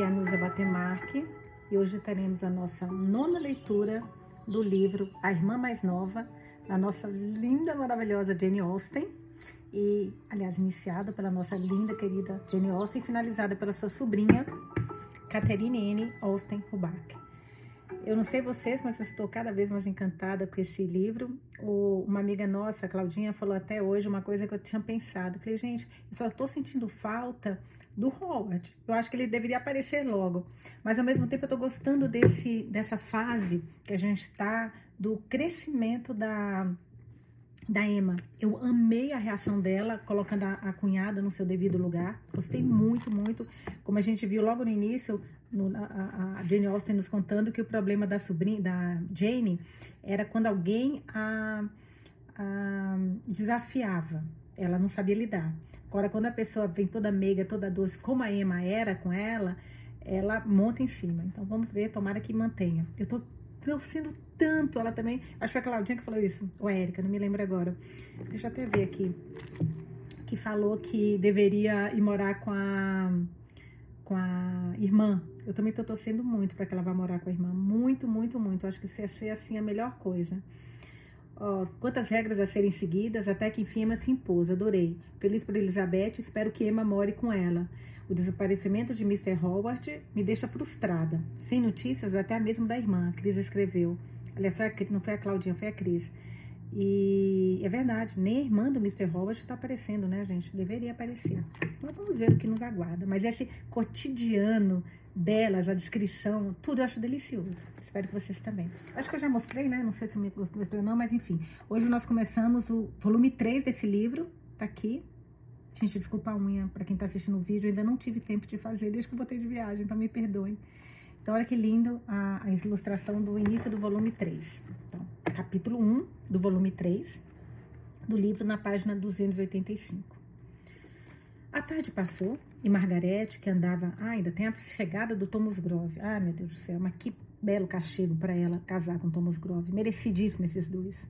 Aqui é a Nusa Batemarque e hoje teremos a nossa nona leitura do livro A Irmã Mais Nova, da nossa linda, maravilhosa Jane Austen. E, aliás, iniciada pela nossa linda, querida Jane Austen, finalizada pela sua sobrinha, Catherine N. Austen Rubach. Eu não sei vocês, mas eu estou cada vez mais encantada com esse livro. O, uma amiga nossa, Claudinha, falou até hoje uma coisa que eu tinha pensado. Eu falei, gente, eu só estou sentindo falta do Howard. Eu acho que ele deveria aparecer logo. Mas ao mesmo tempo eu estou gostando desse, dessa fase que a gente está do crescimento da, da Emma. Eu amei a reação dela, colocando a, a, cunhada no seu devido lugar. Gostei muito, muito. Como a gente viu logo no início, a, Jane Austen nos contando que o problema da sobrinha, da Jane, era quando alguém a, a desafiava. Ela não sabia lidar. Agora, quando a pessoa vem toda meiga, toda doce, como a Emma era com ela, ela monta em cima. Então, vamos ver, tomara que mantenha. Eu tô torcendo tanto, ela também... Acho que foi a Claudinha que falou isso, ou a Érica, não me lembro agora. Deixa eu até ver aqui. Que falou que deveria ir morar com a, com a irmã. Eu também tô torcendo muito para que ela vá morar com a irmã. Muito, muito, muito. Acho que isso ia ser, assim, a melhor coisa. Oh, quantas regras a serem seguidas, até que enfim Emma se impôs. Adorei. Feliz por Elizabeth, espero que Emma more com ela. O desaparecimento de Mr. Howard me deixa frustrada. Sem notícias, até mesmo da irmã, a Cris escreveu. Aliás, não foi a Claudinha, foi a Cris. E é verdade, nem a irmã do Mr. Howard está aparecendo, né, gente? Deveria aparecer. Mas vamos ver o que nos aguarda. Mas esse cotidiano delas, a descrição, tudo eu acho delicioso. Espero que vocês também. Acho que eu já mostrei, né? Não sei se me mostrei ou não, mas enfim. Hoje nós começamos o volume 3 desse livro, tá aqui. Gente, desculpa a unha para quem tá assistindo o vídeo, ainda não tive tempo de fazer desde que eu voltei de viagem, então me perdoem. Então, olha que lindo a, a ilustração do início do volume 3. Então, capítulo 1 do volume 3 do livro na página 285. A tarde passou e Margarete, que andava. Ah, ainda tem a chegada do Thomas Grove. Ah, meu Deus do céu, mas que belo castigo para ela casar com Thomas Grove. Merecidíssimo esses dois.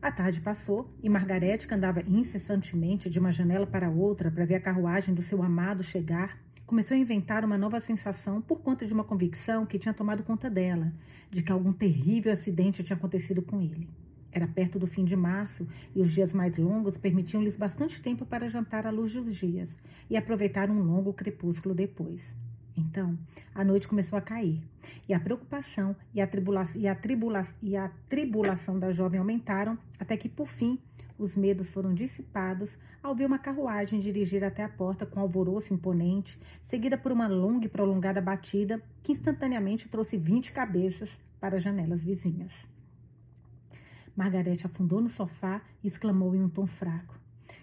A tarde passou e Margarete, que andava incessantemente de uma janela para outra para ver a carruagem do seu amado chegar, começou a inventar uma nova sensação por conta de uma convicção que tinha tomado conta dela, de que algum terrível acidente tinha acontecido com ele. Era perto do fim de março e os dias mais longos permitiam-lhes bastante tempo para jantar à luz dos dias e aproveitar um longo crepúsculo depois. Então, a noite começou a cair e a preocupação e a, tribula e, a tribula e a tribulação da jovem aumentaram até que, por fim, os medos foram dissipados ao ver uma carruagem dirigir até a porta com alvoroço imponente, seguida por uma longa e prolongada batida que instantaneamente trouxe vinte cabeças para as janelas vizinhas. Margarete afundou no sofá e exclamou em um tom fraco.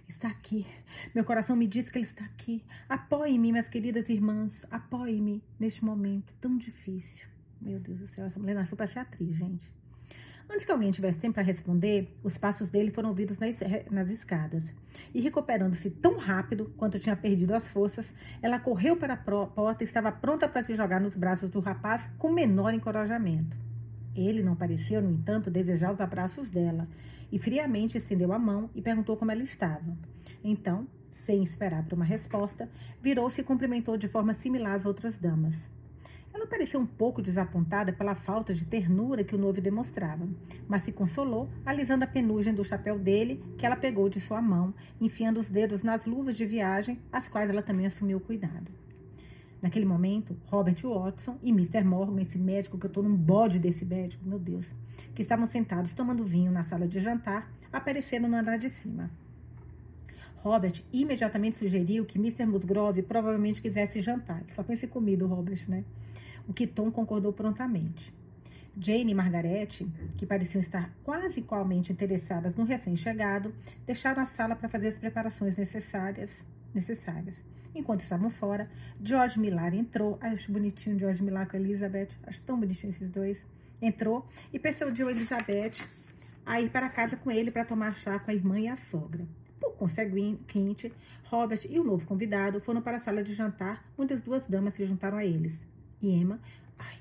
Está aqui. Meu coração me diz que ele está aqui. Apoie-me, minhas queridas irmãs. Apoie-me neste momento tão difícil. Meu Deus do céu, essa mulher nasceu para ser atriz, gente. Antes que alguém tivesse tempo para responder, os passos dele foram ouvidos nas, nas escadas. E recuperando-se tão rápido quanto tinha perdido as forças, ela correu para a porta e estava pronta para se jogar nos braços do rapaz com menor encorajamento. Ele não pareceu, no entanto, desejar os abraços dela e friamente estendeu a mão e perguntou como ela estava. Então, sem esperar por uma resposta, virou-se e cumprimentou de forma similar às outras damas. Ela pareceu um pouco desapontada pela falta de ternura que o noivo demonstrava, mas se consolou alisando a penugem do chapéu dele, que ela pegou de sua mão, enfiando os dedos nas luvas de viagem, as quais ela também assumiu cuidado. Naquele momento, Robert Watson e Mr. Morgan, esse médico que eu tô num bode desse médico, meu Deus, que estavam sentados tomando vinho na sala de jantar, apareceram no andar de cima. Robert imediatamente sugeriu que Mr. Musgrove provavelmente quisesse jantar. Só pensa em comida, Robert, né? O que Tom concordou prontamente. Jane e Margaret, que pareciam estar quase igualmente interessadas no recém-chegado, deixaram a sala para fazer as preparações necessárias. necessárias. Enquanto estavam fora, George Millar entrou. Ai, acho bonitinho George Millar com a Elizabeth. Acho tão bonitinho esses dois. Entrou e persuadiu a Elizabeth a ir para casa com ele para tomar chá com a irmã e a sogra. Por conseguinte, Robert e o novo convidado foram para a sala de jantar, onde as duas damas se juntaram a eles. E Emma ai,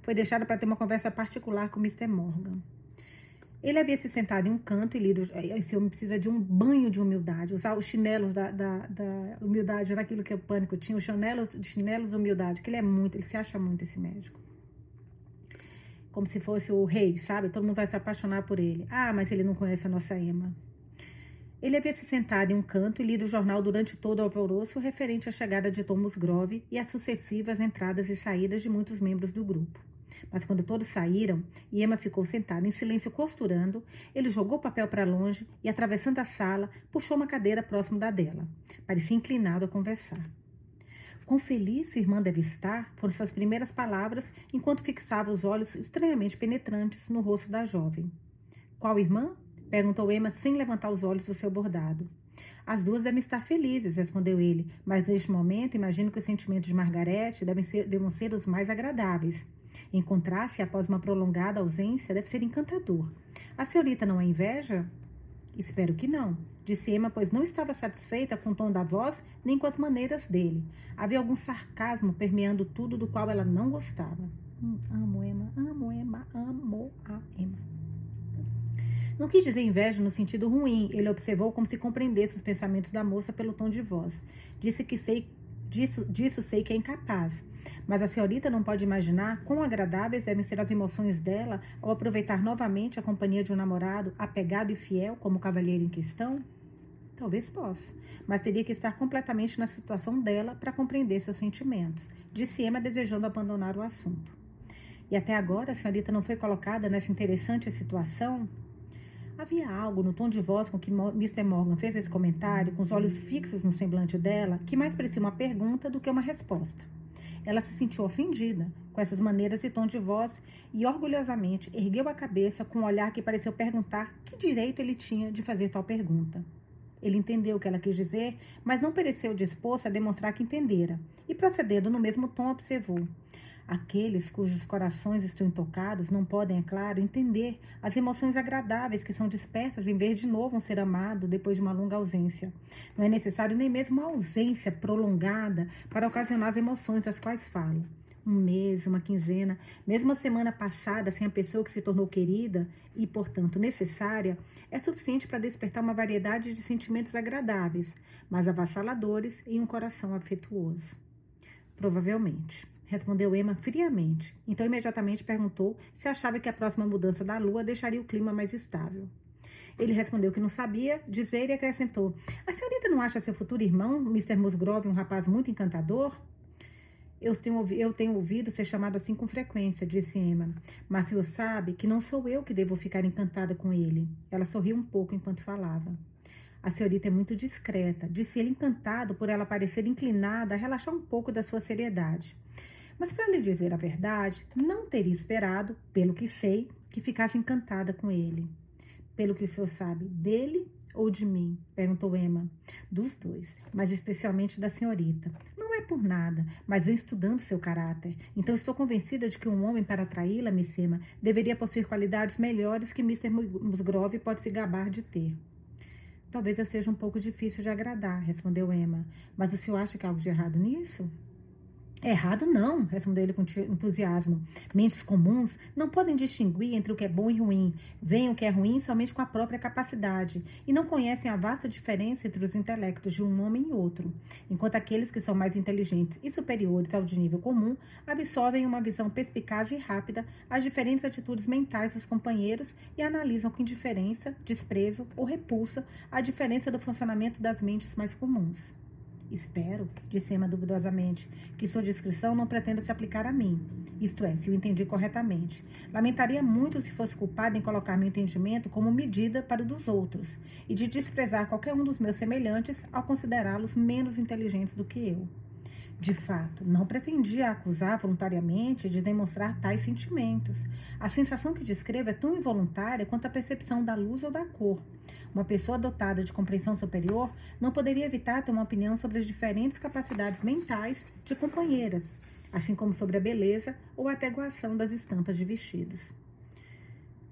foi deixada para ter uma conversa particular com Mr. Morgan. Ele havia se sentado em um canto e lido. Esse homem precisa de um banho de humildade, usar os chinelos da, da, da humildade, era aquilo que o pânico tinha, os chinelos, chinelos da humildade, que ele é muito, ele se acha muito esse médico. Como se fosse o rei, sabe? Todo mundo vai se apaixonar por ele. Ah, mas ele não conhece a nossa Emma. Ele havia se sentado em um canto e lido o jornal durante todo o alvoroço referente à chegada de Thomas Grove e às sucessivas entradas e saídas de muitos membros do grupo. Mas quando todos saíram e Emma ficou sentada em silêncio costurando, ele jogou o papel para longe e, atravessando a sala, puxou uma cadeira próximo da dela. Parecia inclinado a conversar. Quão feliz sua irmã deve estar, foram suas primeiras palavras enquanto fixava os olhos estranhamente penetrantes no rosto da jovem. Qual irmã? perguntou Emma sem levantar os olhos do seu bordado. As duas devem estar felizes, respondeu ele, mas neste momento imagino que os sentimentos de Margarete devem ser, devem ser os mais agradáveis. Encontrar-se após uma prolongada ausência deve ser encantador. A senhorita não a inveja? Espero que não, disse Emma, pois não estava satisfeita com o tom da voz nem com as maneiras dele. Havia algum sarcasmo permeando tudo do qual ela não gostava. Hum, amo Emma, amo Emma, amo a Emma. Não quis dizer inveja no sentido ruim, ele observou como se compreendesse os pensamentos da moça pelo tom de voz. Disse que sei, disso, disso sei que é incapaz. Mas a senhorita não pode imaginar quão agradáveis devem ser as emoções dela ao aproveitar novamente a companhia de um namorado apegado e fiel como o cavalheiro em questão? Talvez possa, mas teria que estar completamente na situação dela para compreender seus sentimentos, disse Emma desejando abandonar o assunto. E até agora a senhorita não foi colocada nessa interessante situação? Havia algo no tom de voz com que Mr. Morgan fez esse comentário, com os olhos fixos no semblante dela, que mais parecia uma pergunta do que uma resposta. Ela se sentiu ofendida com essas maneiras e tom de voz e orgulhosamente ergueu a cabeça com um olhar que pareceu perguntar que direito ele tinha de fazer tal pergunta. Ele entendeu o que ela quis dizer, mas não pareceu disposto a demonstrar que entendera, e procedendo no mesmo tom, observou: Aqueles cujos corações estão intocados não podem, é claro, entender as emoções agradáveis que são dispersas em vez de novo um ser amado depois de uma longa ausência. Não é necessário nem mesmo uma ausência prolongada para ocasionar as emoções das quais falo. Um mês, uma quinzena, mesmo a semana passada sem a pessoa que se tornou querida e, portanto, necessária, é suficiente para despertar uma variedade de sentimentos agradáveis, mas avassaladores em um coração afetuoso. Provavelmente respondeu Emma friamente. Então imediatamente perguntou se achava que a próxima mudança da lua deixaria o clima mais estável. Ele respondeu que não sabia dizer e acrescentou: A senhorita não acha seu futuro irmão, Mr. Musgrove, um rapaz muito encantador? Eu tenho, eu tenho ouvido ser chamado assim com frequência, disse Emma. Mas o sabe que não sou eu que devo ficar encantada com ele. Ela sorriu um pouco enquanto falava. A senhorita é muito discreta, disse ele encantado por ela parecer inclinada a relaxar um pouco da sua seriedade. Mas, para lhe dizer a verdade, não teria esperado, pelo que sei, que ficasse encantada com ele. Pelo que o senhor sabe, dele ou de mim? perguntou Emma. Dos dois, mas especialmente da senhorita. Não é por nada, mas venho estudando seu caráter. Então estou convencida de que um homem, para atraí-la, Miss Emma, deveria possuir qualidades melhores que Mr. Musgrove pode se gabar de ter. Talvez eu seja um pouco difícil de agradar, respondeu Emma. Mas o senhor acha que há algo de errado nisso? Errado não, respondeu ele com entusiasmo. Mentes comuns não podem distinguir entre o que é bom e ruim, veem o que é ruim somente com a própria capacidade e não conhecem a vasta diferença entre os intelectos de um homem e outro, enquanto aqueles que são mais inteligentes e superiores ao de nível comum absorvem uma visão perspicaz e rápida as diferentes atitudes mentais dos companheiros e analisam com indiferença, desprezo ou repulsa a diferença do funcionamento das mentes mais comuns. Espero, disse Emma duvidosamente, que sua descrição não pretenda se aplicar a mim. Isto é, se o entendi corretamente. Lamentaria muito se fosse culpada em colocar meu entendimento como medida para o dos outros e de desprezar qualquer um dos meus semelhantes ao considerá-los menos inteligentes do que eu. De fato, não pretendia acusar voluntariamente de demonstrar tais sentimentos. A sensação que descrevo é tão involuntária quanto a percepção da luz ou da cor. Uma pessoa dotada de compreensão superior não poderia evitar ter uma opinião sobre as diferentes capacidades mentais de companheiras, assim como sobre a beleza ou a ateguação das estampas de vestidos.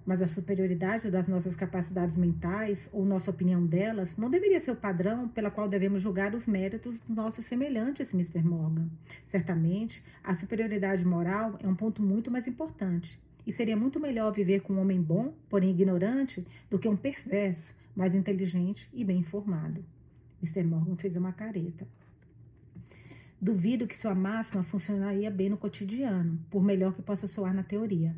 Mas a superioridade das nossas capacidades mentais, ou nossa opinião delas, não deveria ser o padrão pela qual devemos julgar os méritos dos nossos semelhantes, Mr. Morgan. Certamente, a superioridade moral é um ponto muito mais importante. e seria muito melhor viver com um homem bom, porém ignorante, do que um perverso, mais inteligente e bem informado. Mr. Morgan fez uma careta. Duvido que sua máxima funcionaria bem no cotidiano, por melhor que possa soar na teoria.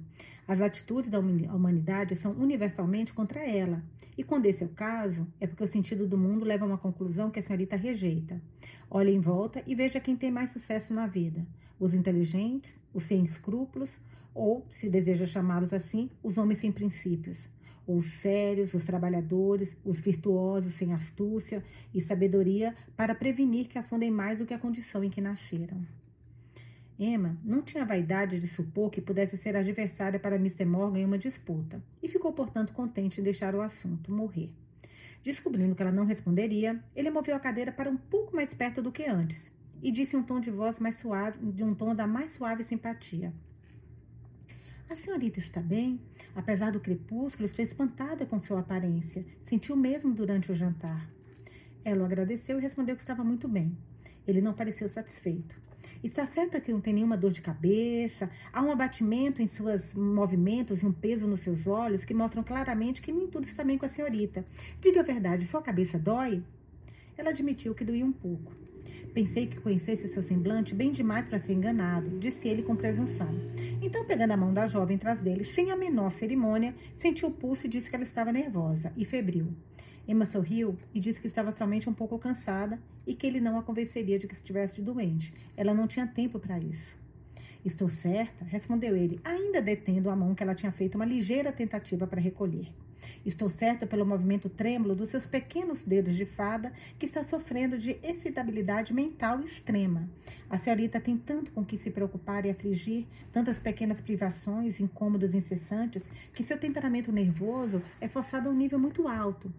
As atitudes da humanidade são universalmente contra ela, e quando esse é o caso, é porque o sentido do mundo leva a uma conclusão que a senhorita rejeita. Olhe em volta e veja quem tem mais sucesso na vida: os inteligentes, os sem escrúpulos, ou, se deseja chamá-los assim, os homens sem princípios os sérios, os trabalhadores, os virtuosos sem astúcia e sabedoria para prevenir que afundem mais do que a condição em que nasceram. Emma não tinha vaidade de supor que pudesse ser adversária para Mr. Morgan em uma disputa e ficou, portanto, contente em deixar o assunto morrer. Descobrindo que ela não responderia, ele moveu a cadeira para um pouco mais perto do que antes e disse em um tom de voz mais suave, de um tom da mais suave simpatia: a senhorita está bem? Apesar do crepúsculo, estou espantada com sua aparência. Sentiu mesmo durante o jantar. Ela o agradeceu e respondeu que estava muito bem. Ele não pareceu satisfeito. Está certa que não tem nenhuma dor de cabeça? Há um abatimento em seus movimentos e um peso nos seus olhos que mostram claramente que nem tudo está bem com a senhorita. Diga a verdade, sua cabeça dói? Ela admitiu que doía um pouco. Pensei que conhecesse seu semblante bem demais para ser enganado, disse ele com presunção. Então, pegando a mão da jovem atrás dele, sem a menor cerimônia, sentiu o pulso e disse que ela estava nervosa e febril. Emma sorriu e disse que estava somente um pouco cansada e que ele não a convenceria de que estivesse doente. Ela não tinha tempo para isso. Estou certa, respondeu ele, ainda detendo a mão que ela tinha feito uma ligeira tentativa para recolher. Estou certa pelo movimento trêmulo dos seus pequenos dedos de fada que está sofrendo de excitabilidade mental extrema. A senhorita tem tanto com que se preocupar e afligir, tantas pequenas privações, incômodos incessantes, que seu temperamento nervoso é forçado a um nível muito alto.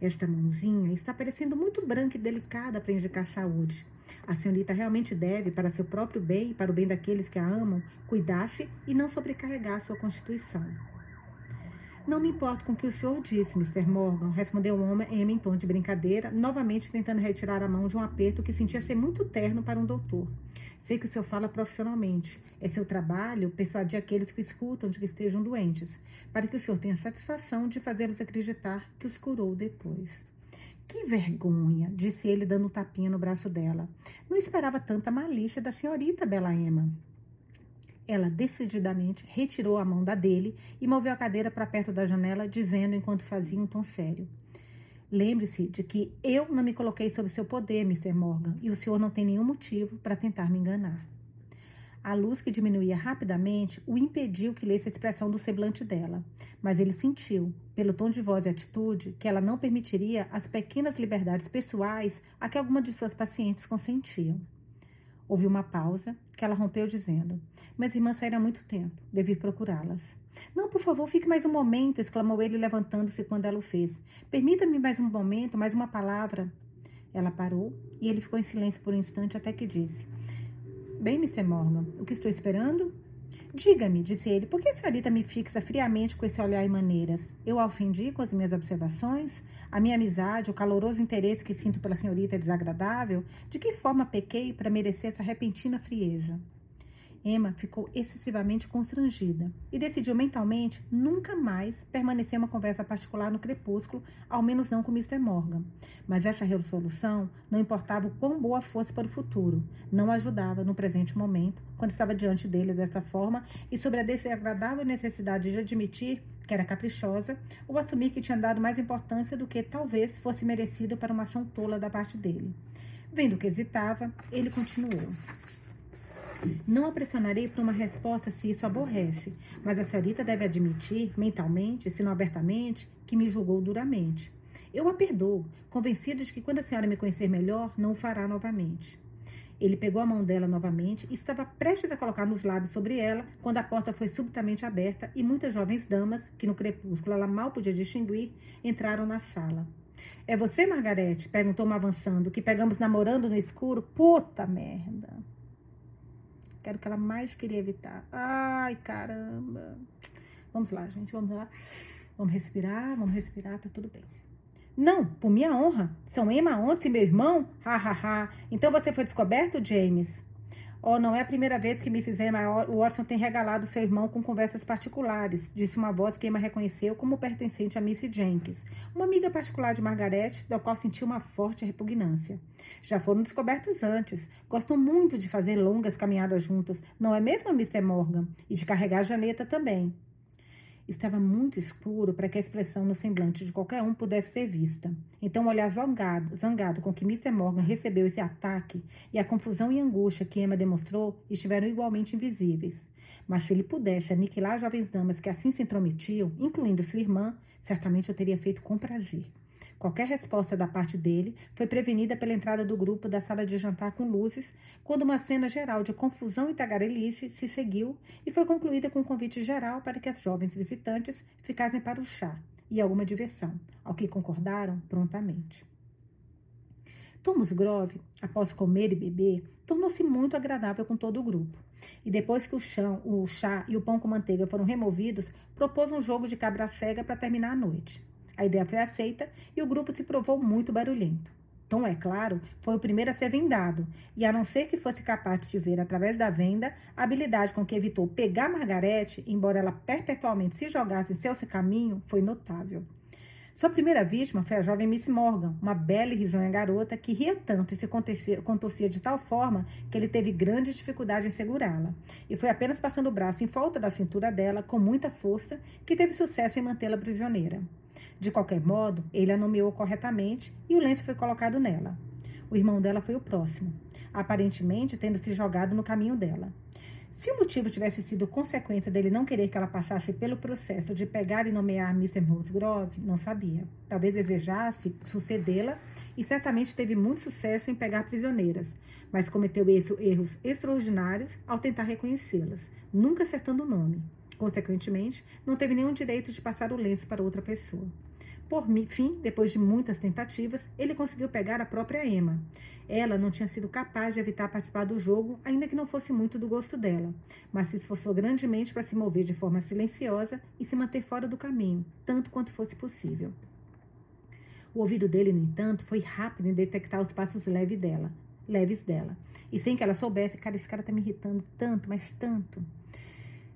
Esta mãozinha está parecendo muito branca e delicada para indicar saúde. A senhorita realmente deve, para seu próprio bem e para o bem daqueles que a amam, cuidar-se e não sobrecarregar sua constituição. Não me importo com o que o senhor disse, Mr. Morgan, respondeu o homem em tom de brincadeira, novamente tentando retirar a mão de um aperto que sentia ser muito terno para um doutor. Sei que o senhor fala profissionalmente. É seu trabalho persuadir aqueles que escutam de que estejam doentes, para que o senhor tenha satisfação de fazê-los acreditar que os curou depois. Que vergonha, disse ele, dando um tapinha no braço dela. Não esperava tanta malícia da senhorita Bela Emma. Ela decididamente retirou a mão da dele e moveu a cadeira para perto da janela, dizendo enquanto fazia um tom sério: Lembre-se de que eu não me coloquei sob seu poder, Mr. Morgan, e o senhor não tem nenhum motivo para tentar me enganar. A luz que diminuía rapidamente o impediu que lesse a expressão do semblante dela, mas ele sentiu, pelo tom de voz e atitude, que ela não permitiria as pequenas liberdades pessoais a que alguma de suas pacientes consentiam. Houve uma pausa, que ela rompeu dizendo: Minhas irmãs saíram há muito tempo, devi procurá-las. Não, por favor, fique mais um momento, exclamou ele, levantando-se quando ela o fez. Permita-me mais um momento, mais uma palavra. Ela parou e ele ficou em silêncio por um instante até que disse: Bem, Mr. Morgan, o que estou esperando? Diga-me, disse ele, por que a senhorita me fixa friamente com esse olhar e maneiras? Eu a ofendi com as minhas observações? A minha amizade, o caloroso interesse que sinto pela senhorita é desagradável? De que forma pequei para merecer essa repentina frieza? Emma ficou excessivamente constrangida e decidiu mentalmente nunca mais permanecer uma conversa particular no crepúsculo, ao menos não com Mr. Morgan. Mas essa resolução não importava o quão boa fosse para o futuro, não ajudava no presente momento, quando estava diante dele desta forma e sobre a desagradável necessidade de admitir que era caprichosa ou assumir que tinha dado mais importância do que talvez fosse merecido para uma ação tola da parte dele. Vendo que hesitava, ele continuou. Não a pressionarei por uma resposta se isso aborrece, mas a senhorita deve admitir, mentalmente, se não abertamente, que me julgou duramente. Eu a perdoo, convencido de que quando a senhora me conhecer melhor, não o fará novamente. Ele pegou a mão dela novamente e estava prestes a colocar nos lábios sobre ela quando a porta foi subitamente aberta e muitas jovens damas, que no crepúsculo ela mal podia distinguir, entraram na sala. É você, Margarete? perguntou uma avançando, que pegamos namorando no escuro? Puta merda! Que era o que ela mais queria evitar. Ai, caramba. Vamos lá, gente, vamos lá. Vamos respirar, vamos respirar, tá tudo bem. Não, por minha honra. São Emma Ontes e meu irmão? Ha, ha, ha. Então você foi descoberto, James? Oh, não é a primeira vez que Mrs. Emma Watson tem regalado seu irmão com conversas particulares, disse uma voz que Emma reconheceu como pertencente a Miss Jenkins, uma amiga particular de Margaret, da qual sentiu uma forte repugnância. Já foram descobertos antes. Gostam muito de fazer longas caminhadas juntas, não é mesmo, Mr. Morgan? E de carregar a janeta também. Estava muito escuro para que a expressão no semblante de qualquer um pudesse ser vista. Então, o olhar zangado, zangado com que Mr. Morgan recebeu esse ataque e a confusão e angústia que Emma demonstrou estiveram igualmente invisíveis. Mas se ele pudesse aniquilar jovens damas que assim se intrometiam, incluindo sua irmã, certamente o teria feito com prazer. Qualquer resposta da parte dele foi prevenida pela entrada do grupo da sala de jantar com luzes, quando uma cena geral de confusão e tagarelice se seguiu e foi concluída com um convite geral para que as jovens visitantes ficassem para o chá e alguma diversão, ao que concordaram prontamente. Thomas Grove, após comer e beber, tornou-se muito agradável com todo o grupo. E depois que o, chão, o chá e o pão com manteiga foram removidos, propôs um jogo de cabra cega para terminar a noite. A ideia foi aceita e o grupo se provou muito barulhento. Tom, é claro, foi o primeiro a ser vendado, e a não ser que fosse capaz de ver através da venda, a habilidade com que evitou pegar Margarete, embora ela perpetualmente se jogasse em seu caminho, foi notável. Sua primeira vítima foi a jovem Miss Morgan, uma bela e risonha garota que ria tanto e se contorcia de tal forma que ele teve grande dificuldade em segurá-la. E foi apenas passando o braço em volta da cintura dela, com muita força, que teve sucesso em mantê-la prisioneira. De qualquer modo, ele a nomeou corretamente e o lenço foi colocado nela. O irmão dela foi o próximo, aparentemente tendo se jogado no caminho dela. Se o motivo tivesse sido consequência dele não querer que ela passasse pelo processo de pegar e nomear Mr. Musgrove, não sabia. Talvez desejasse sucedê-la e certamente teve muito sucesso em pegar prisioneiras, mas cometeu erros extraordinários ao tentar reconhecê-las, nunca acertando o nome. Consequentemente, não teve nenhum direito de passar o lenço para outra pessoa. Por fim, depois de muitas tentativas, ele conseguiu pegar a própria Emma. Ela não tinha sido capaz de evitar participar do jogo, ainda que não fosse muito do gosto dela, mas se esforçou grandemente para se mover de forma silenciosa e se manter fora do caminho, tanto quanto fosse possível. O ouvido dele, no entanto, foi rápido em detectar os passos leves dela, leves dela. E sem que ela soubesse, cara, esse cara tá me irritando tanto, mas tanto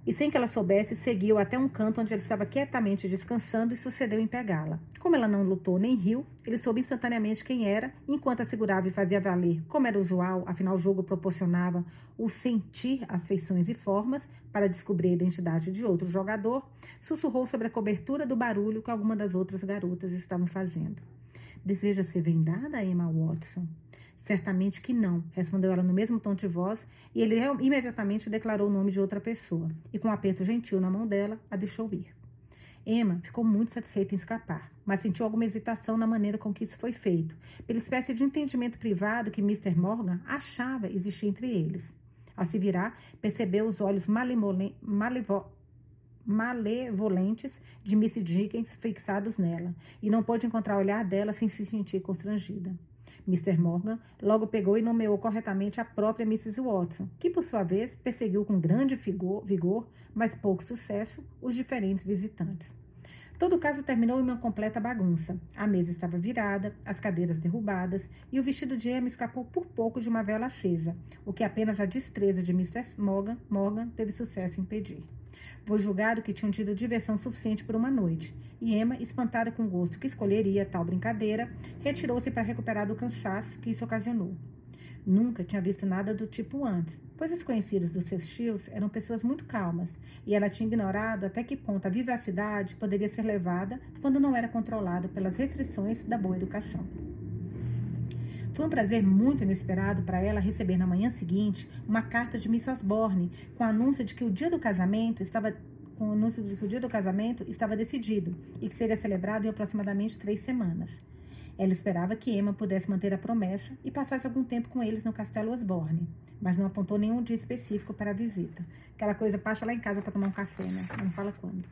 e sem que ela soubesse, seguiu até um canto onde ele estava quietamente descansando e sucedeu em pegá-la. Como ela não lutou nem riu, ele soube instantaneamente quem era, enquanto assegurava e fazia valer, como era usual, afinal o jogo proporcionava o sentir as feições e formas para descobrir a identidade de outro jogador, sussurrou sobre a cobertura do barulho que alguma das outras garotas estavam fazendo. Deseja ser vendada, Emma Watson? Certamente que não, respondeu ela no mesmo tom de voz, e ele imediatamente declarou o nome de outra pessoa, e com um aperto gentil na mão dela, a deixou ir. Emma ficou muito satisfeita em escapar, mas sentiu alguma hesitação na maneira com que isso foi feito, pela espécie de entendimento privado que Mr. Morgan achava existir entre eles. Ao se virar, percebeu os olhos malevolentes de Miss Dickens fixados nela, e não pôde encontrar o olhar dela sem se sentir constrangida. Mr. Morgan logo pegou e nomeou corretamente a própria Mrs. Watson, que, por sua vez, perseguiu com grande vigor, mas pouco sucesso, os diferentes visitantes. Todo o caso terminou em uma completa bagunça. A mesa estava virada, as cadeiras derrubadas e o vestido de Emma escapou por pouco de uma vela acesa, o que apenas a destreza de Mr. Morgan, Morgan teve sucesso em impedir. Foi julgado que tinham tido diversão suficiente por uma noite, e Emma, espantada com o gosto que escolheria tal brincadeira, retirou-se para recuperar do cansaço que isso ocasionou. Nunca tinha visto nada do tipo antes, pois os conhecidos dos seus tios eram pessoas muito calmas, e ela tinha ignorado até que ponto a vivacidade poderia ser levada quando não era controlada pelas restrições da boa educação. Foi um prazer muito inesperado para ela receber na manhã seguinte uma carta de Miss Osborne com o anúncio de que o dia do casamento estava com o anúncio de que o dia do casamento estava decidido e que seria celebrado em aproximadamente três semanas. Ela esperava que Emma pudesse manter a promessa e passasse algum tempo com eles no Castelo Osborne, mas não apontou nenhum dia específico para a visita. Aquela coisa passa lá em casa para tomar um café, né? Não fala quando.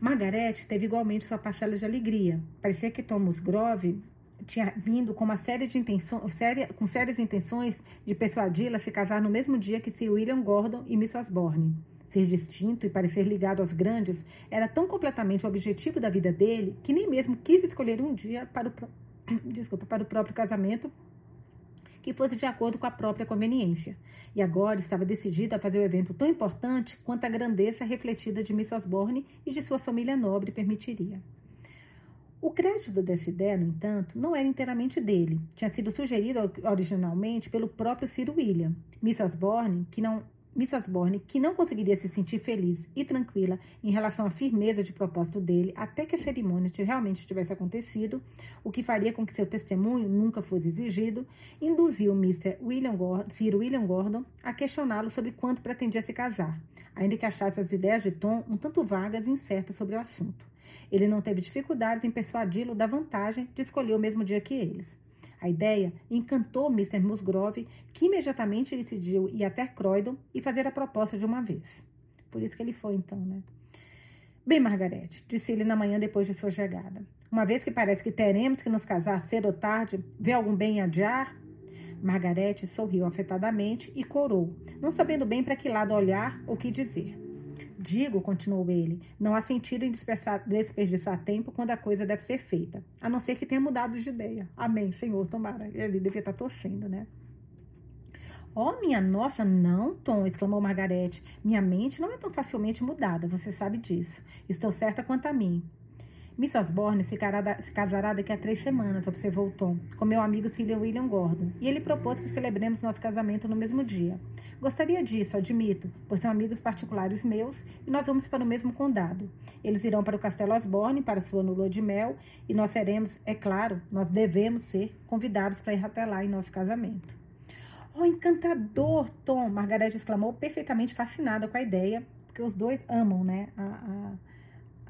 Margarete teve igualmente sua parcela de alegria. Parecia que Thomas Grove tinha vindo com uma série de intenções, com sérias intenções de persuadi-la a se casar no mesmo dia que Sir William Gordon e Miss Osborne. Ser distinto e parecer ligado aos grandes era tão completamente o objetivo da vida dele que nem mesmo quis escolher um dia para o, desculpa, para o próprio casamento que fosse de acordo com a própria conveniência. E agora estava decidido a fazer o evento tão importante quanto a grandeza refletida de Miss Osborne e de sua família nobre permitiria. O crédito dessa ideia, no entanto, não era inteiramente dele. Tinha sido sugerido originalmente pelo próprio Ciro William. Miss Osborne, que não Miss Osborne, que não conseguiria se sentir feliz e tranquila em relação à firmeza de propósito dele até que a cerimônia realmente tivesse acontecido, o que faria com que seu testemunho nunca fosse exigido, induziu Mr. William Gordon, Sir William Gordon a questioná-lo sobre quanto pretendia se casar, ainda que achasse as ideias de Tom um tanto vagas e incertas sobre o assunto. Ele não teve dificuldades em persuadi-lo da vantagem de escolher o mesmo dia que eles. A ideia encantou Mr. Musgrove, que imediatamente decidiu ir até Croydon e fazer a proposta de uma vez. Por isso que ele foi, então, né? Bem, Margaret, disse ele na manhã depois de sua chegada. Uma vez que parece que teremos que nos casar cedo ou tarde, vê algum bem em adiar? Margarete sorriu afetadamente e corou, não sabendo bem para que lado olhar ou que dizer. Digo, continuou ele, não há sentido em desperdiçar tempo quando a coisa deve ser feita, a não ser que tenha mudado de ideia. Amém, Senhor, tomara. Ele devia estar torcendo, né? Oh, minha nossa, não, Tom, exclamou Margarete. Minha mente não é tão facilmente mudada, você sabe disso. Estou certa quanto a mim. Miss Osborne se, se casará daqui a três semanas, observou Tom, com meu amigo Sir William Gordon, e ele propôs que celebremos nosso casamento no mesmo dia. Gostaria disso, admito, pois são amigos particulares meus e nós vamos para o mesmo condado. Eles irão para o Castelo Osborne para sua lua de mel e nós seremos, é claro, nós devemos ser convidados para ir até lá em nosso casamento. Oh, encantador, Tom! Margareth exclamou, perfeitamente fascinada com a ideia, porque os dois amam, né, a, a,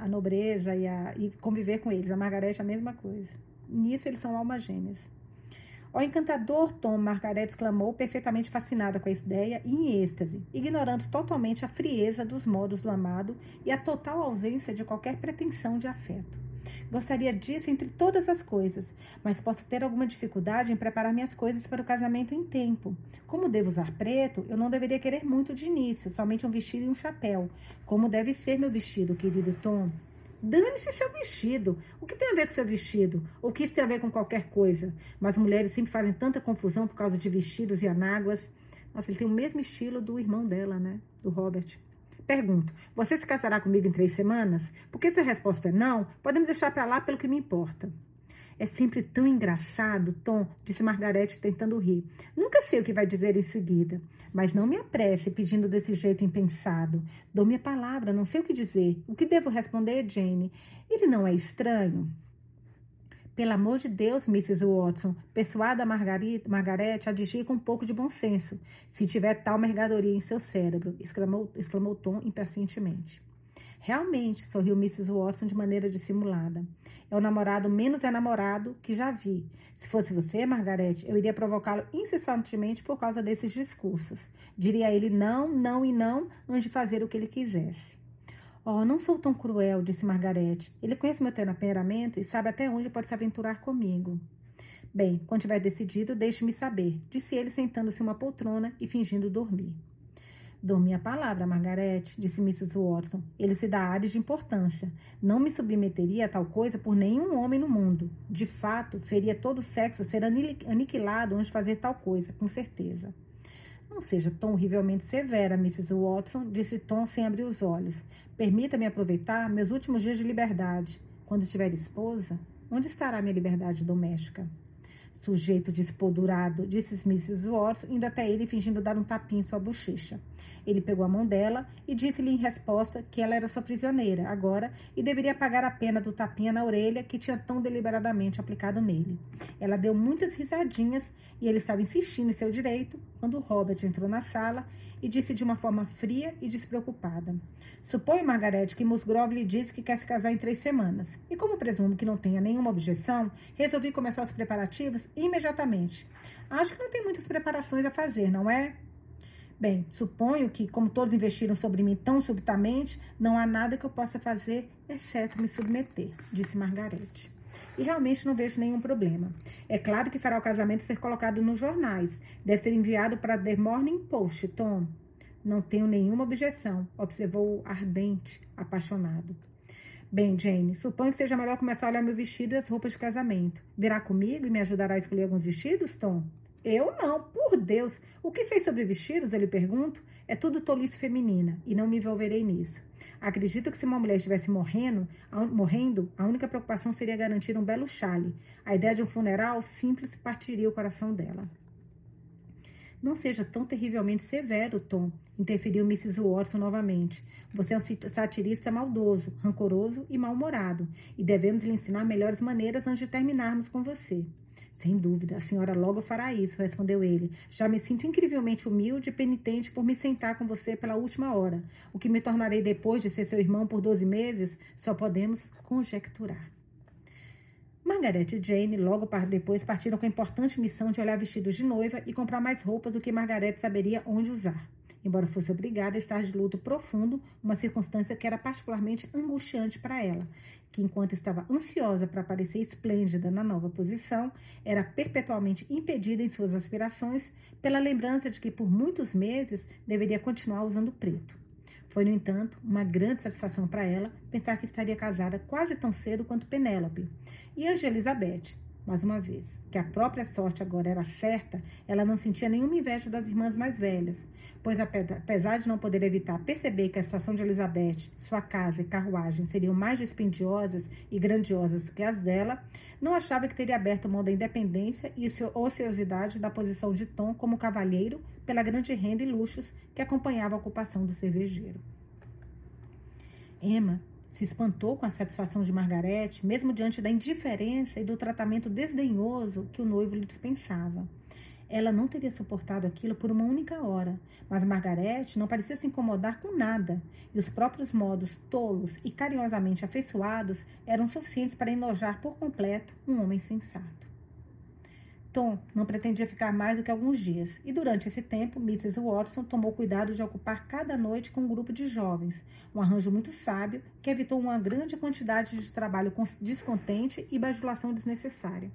a nobreza e, a, e conviver com eles. A Margareth é a mesma coisa. Nisso eles são almas gêmeas. Oh, encantador Tom, Margaret exclamou, perfeitamente fascinada com a ideia e em êxtase, ignorando totalmente a frieza dos modos do amado e a total ausência de qualquer pretensão de afeto. Gostaria disso entre todas as coisas, mas posso ter alguma dificuldade em preparar minhas coisas para o casamento em tempo. Como devo usar preto, eu não deveria querer muito de início, somente um vestido e um chapéu. Como deve ser meu vestido, querido Tom? Dane-se seu vestido. O que tem a ver com seu vestido? Ou que isso tem a ver com qualquer coisa? Mas mulheres sempre fazem tanta confusão por causa de vestidos e anáguas. Nossa, ele tem o mesmo estilo do irmão dela, né? Do Robert. Pergunto: você se casará comigo em três semanas? Porque se a resposta é não, podemos deixar para lá pelo que me importa. É sempre tão engraçado, Tom, disse Margarete tentando rir. Nunca sei o que vai dizer em seguida, mas não me apresse pedindo desse jeito impensado. Dou minha palavra, não sei o que dizer. O que devo responder, Jane? Ele não é estranho? Pelo amor de Deus, Mrs. Watson, persuada a Margarete a dirigir com um pouco de bom senso, se tiver tal mercadoria em seu cérebro, exclamou, exclamou Tom impacientemente. Realmente, sorriu Mrs. Watson de maneira dissimulada. É o namorado menos enamorado que já vi. Se fosse você, Margarete, eu iria provocá-lo incessantemente por causa desses discursos. Diria a ele não, não e não antes de fazer o que ele quisesse. Oh, não sou tão cruel, disse Margarete. Ele conhece meu temperamento e sabe até onde pode se aventurar comigo. Bem, quando tiver decidido, deixe-me saber, disse ele sentando-se em uma poltrona e fingindo dormir. Dou minha palavra, Margarete, disse Mrs. Watson. Ele se dá áreas de importância. Não me submeteria a tal coisa por nenhum homem no mundo. De fato, feria todo o sexo ser aniquilado antes de fazer tal coisa, com certeza. Não seja tão horrivelmente severa, Mrs. Watson, disse Tom sem abrir os olhos. Permita-me aproveitar meus últimos dias de liberdade. Quando tiver esposa, onde estará minha liberdade doméstica? Sujeito despodurado, disse Mrs. Watson, indo até ele fingindo dar um tapinha em sua bochecha. Ele pegou a mão dela e disse-lhe em resposta que ela era sua prisioneira agora e deveria pagar a pena do tapinha na orelha que tinha tão deliberadamente aplicado nele. Ela deu muitas risadinhas e ele estava insistindo em seu direito quando Robert entrou na sala e disse de uma forma fria e despreocupada: Suponho, Margaret, que Musgrove lhe disse que quer se casar em três semanas. E como presumo que não tenha nenhuma objeção, resolvi começar os preparativos imediatamente. Acho que não tem muitas preparações a fazer, não é? Bem, suponho que, como todos investiram sobre mim tão subitamente, não há nada que eu possa fazer exceto me submeter, disse Margarete. E realmente não vejo nenhum problema. É claro que fará o casamento ser colocado nos jornais. Deve ser enviado para The Morning Post, Tom. Não tenho nenhuma objeção, observou ardente, apaixonado. Bem, Jane, suponho que seja melhor começar a olhar meu vestido e as roupas de casamento. Virá comigo e me ajudará a escolher alguns vestidos, Tom? Eu não, por Deus. O que sei sobre vestidos, eu lhe pergunto, é tudo tolice feminina e não me envolverei nisso. Acredito que se uma mulher estivesse morrendo, morrendo, a única preocupação seria garantir um belo chale. A ideia de um funeral simples partiria o coração dela. Não seja tão terrivelmente severo, Tom, interferiu Mrs. Watson novamente. Você é um satirista maldoso, rancoroso e mal-humorado, e devemos lhe ensinar melhores maneiras antes de terminarmos com você. Sem dúvida, a senhora logo fará isso, respondeu ele. Já me sinto incrivelmente humilde e penitente por me sentar com você pela última hora. O que me tornarei depois de ser seu irmão por doze meses, só podemos conjecturar. Margaret e Jane logo depois partiram com a importante missão de olhar vestidos de noiva e comprar mais roupas do que Margaret saberia onde usar. Embora fosse obrigada a estar de luto profundo, uma circunstância que era particularmente angustiante para ela, que, enquanto estava ansiosa para parecer esplêndida na nova posição, era perpetualmente impedida em suas aspirações pela lembrança de que por muitos meses deveria continuar usando preto. Foi, no entanto, uma grande satisfação para ela pensar que estaria casada quase tão cedo quanto Penélope e Angela Elizabeth, mais uma vez, que a própria sorte agora era certa, ela não sentia nenhuma inveja das irmãs mais velhas, pois apesar de não poder evitar perceber que a estação de Elizabeth, sua casa e carruagem seriam mais dispendiosas e grandiosas que as dela, não achava que teria aberto mão da independência e ociosidade da posição de Tom como cavalheiro pela grande renda e luxos que acompanhava a ocupação do cervejeiro. Emma se espantou com a satisfação de Margarete, mesmo diante da indiferença e do tratamento desdenhoso que o noivo lhe dispensava. Ela não teria suportado aquilo por uma única hora, mas Margarete não parecia se incomodar com nada, e os próprios modos tolos e carinhosamente afeiçoados eram suficientes para enojar por completo um homem sensato. Tom não pretendia ficar mais do que alguns dias, e durante esse tempo, Mrs. Watson tomou cuidado de ocupar cada noite com um grupo de jovens, um arranjo muito sábio que evitou uma grande quantidade de trabalho descontente e bajulação desnecessária.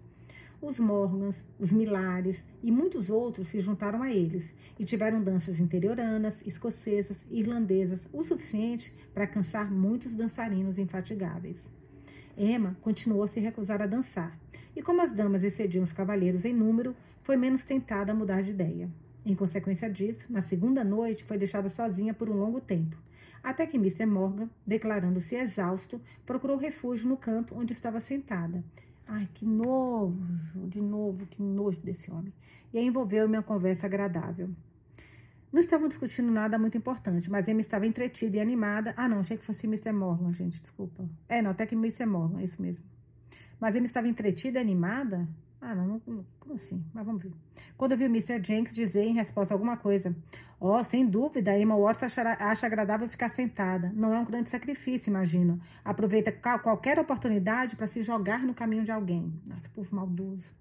Os Morgans, os Milares e muitos outros se juntaram a eles e tiveram danças interioranas, escocesas irlandesas o suficiente para cansar muitos dançarinos infatigáveis. Emma continuou a se recusar a dançar, e como as damas excediam os cavalheiros em número, foi menos tentada a mudar de ideia. Em consequência disso, na segunda noite foi deixada sozinha por um longo tempo, até que Mr. Morgan, declarando-se exausto, procurou refúgio no canto onde estava sentada, Ai, que nojo, de novo, que nojo desse homem. E aí envolveu-me uma conversa agradável. Não estavam discutindo nada muito importante, mas Emma estava entretida e animada. Ah, não, achei que fosse Mr. Morgan, gente, desculpa. É, não, até que Mr. Morgan, é isso mesmo. Mas Emma estava entretida e animada? Ah, não, como assim? Mas vamos ver. Quando eu vi o Mr. Jenks dizer em resposta alguma coisa, ó, oh, sem dúvida, Emma Watson acha, acha agradável ficar sentada. Não é um grande sacrifício, imagino. Aproveita qualquer oportunidade para se jogar no caminho de alguém. Nossa, povo maldoso.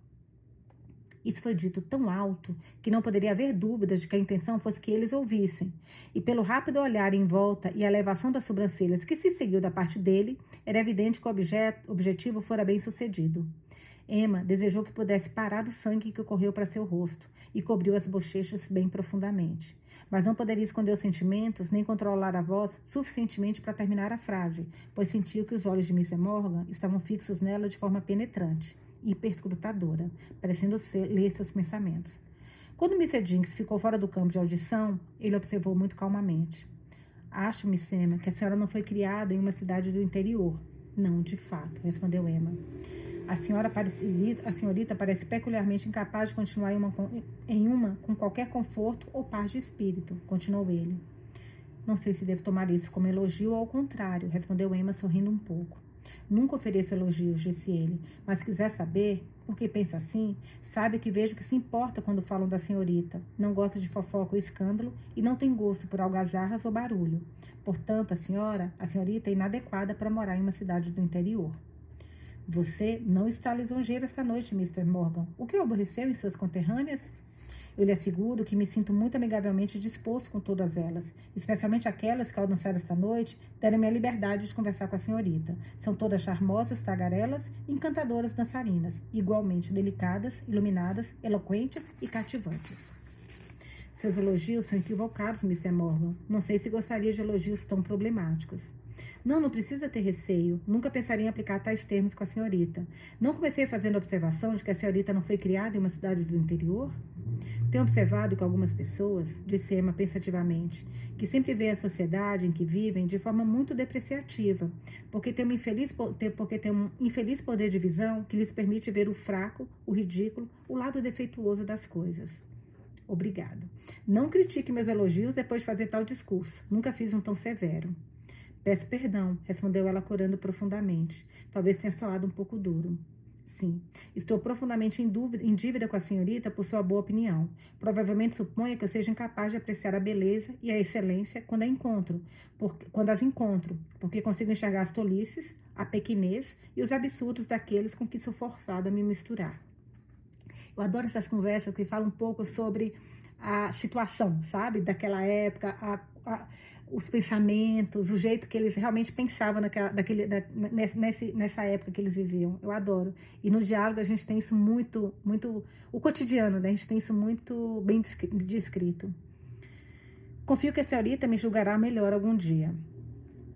Isso foi dito tão alto que não poderia haver dúvidas de que a intenção fosse que eles ouvissem. E pelo rápido olhar em volta e a elevação das sobrancelhas que se seguiu da parte dele, era evidente que o objeto, objetivo fora bem sucedido. Emma desejou que pudesse parar o sangue que correu para seu rosto e cobriu as bochechas bem profundamente. Mas não poderia esconder os sentimentos nem controlar a voz suficientemente para terminar a frase, pois sentiu que os olhos de Mr. Morgan estavam fixos nela de forma penetrante e perscrutadora, parecendo ser, ler seus pensamentos. Quando Mr. Jinx ficou fora do campo de audição, ele observou muito calmamente. Acho, Miss Emma, que a senhora não foi criada em uma cidade do interior. Não, de fato, respondeu Emma. A senhora parece, a senhorita parece peculiarmente incapaz de continuar em uma, em uma com qualquer conforto ou paz de espírito, continuou ele. Não sei se devo tomar isso como elogio ou ao contrário, respondeu Emma sorrindo um pouco. Nunca ofereço elogios, disse ele, mas quiser saber por que pensa assim, sabe que vejo que se importa quando falam da senhorita. Não gosta de fofoca ou escândalo e não tem gosto por algazarras ou barulho. Portanto, a senhora, a senhorita é inadequada para morar em uma cidade do interior. Você não está lisonjeiro esta noite, Mr. Morgan. O que o aborreceu em suas conterrâneas? Eu lhe asseguro que me sinto muito amigavelmente disposto com todas elas, especialmente aquelas que, ao dançar esta noite, deram-me a liberdade de conversar com a senhorita. São todas charmosas, tagarelas encantadoras dançarinas, igualmente delicadas, iluminadas, eloquentes e cativantes. Seus elogios são equivocados, Mr. Morgan. Não sei se gostaria de elogios tão problemáticos. Não, não precisa ter receio. Nunca pensaria em aplicar tais termos com a senhorita. Não comecei fazendo a observação de que a senhorita não foi criada em uma cidade do interior? Tenho observado que algumas pessoas, disse Emma pensativamente, que sempre veem a sociedade em que vivem de forma muito depreciativa, porque tem, infeliz, porque tem um infeliz poder de visão que lhes permite ver o fraco, o ridículo, o lado defeituoso das coisas. Obrigada. Não critique meus elogios depois de fazer tal discurso. Nunca fiz um tão severo. Peço perdão, respondeu ela corando profundamente. Talvez tenha soado um pouco duro. Sim, estou profundamente em, dúvida, em dívida com a senhorita por sua boa opinião. Provavelmente suponha que eu seja incapaz de apreciar a beleza e a excelência quando a encontro, por, quando as encontro, porque consigo enxergar as tolices, a pequenez e os absurdos daqueles com que sou forçado a me misturar. Eu adoro essas conversas que falam um pouco sobre a situação, sabe, daquela época, a, a os pensamentos, o jeito que eles realmente pensavam naquela, daquele, da, nesse, nessa época que eles viviam. Eu adoro. E no diálogo a gente tem isso muito, muito, o cotidiano, né? A gente tem isso muito bem descrito. Confio que a senhorita me julgará melhor algum dia.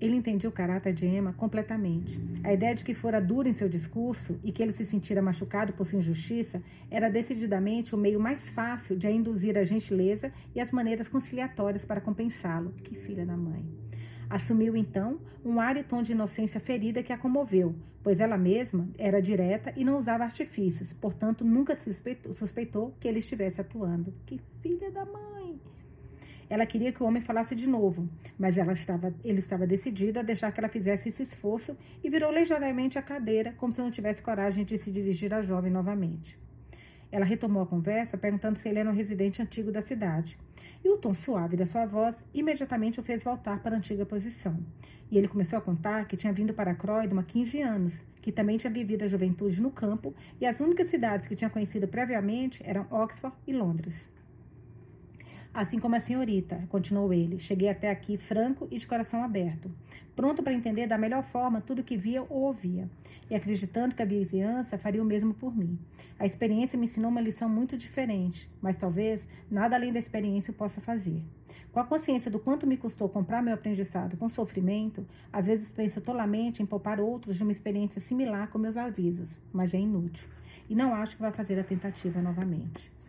Ele entendia o caráter de Emma completamente. A ideia de que fora duro em seu discurso e que ele se sentira machucado por sua injustiça era decididamente o meio mais fácil de a induzir a gentileza e as maneiras conciliatórias para compensá-lo. Que filha da mãe. Assumiu então um ar e tom de inocência ferida que a comoveu, pois ela mesma era direta e não usava artifícios, portanto nunca suspeitou que ele estivesse atuando. Que filha da mãe! Ela queria que o homem falasse de novo, mas ela estava, ele estava decidido a deixar que ela fizesse esse esforço e virou ligeiramente a cadeira, como se não tivesse coragem de se dirigir à jovem novamente. Ela retomou a conversa, perguntando se ele era um residente antigo da cidade. E o tom suave da sua voz imediatamente o fez voltar para a antiga posição. E ele começou a contar que tinha vindo para Croydon há 15 anos, que também tinha vivido a juventude no campo, e as únicas cidades que tinha conhecido previamente eram Oxford e Londres. Assim como a senhorita, continuou ele, cheguei até aqui franco e de coração aberto, pronto para entender da melhor forma tudo que via ou ouvia, e acreditando que a vizinhança faria o mesmo por mim. A experiência me ensinou uma lição muito diferente, mas talvez nada além da experiência eu possa fazer. Com a consciência do quanto me custou comprar meu aprendizado com sofrimento, às vezes penso tolamente em poupar outros de uma experiência similar com meus avisos, mas é inútil. E não acho que vai fazer a tentativa novamente.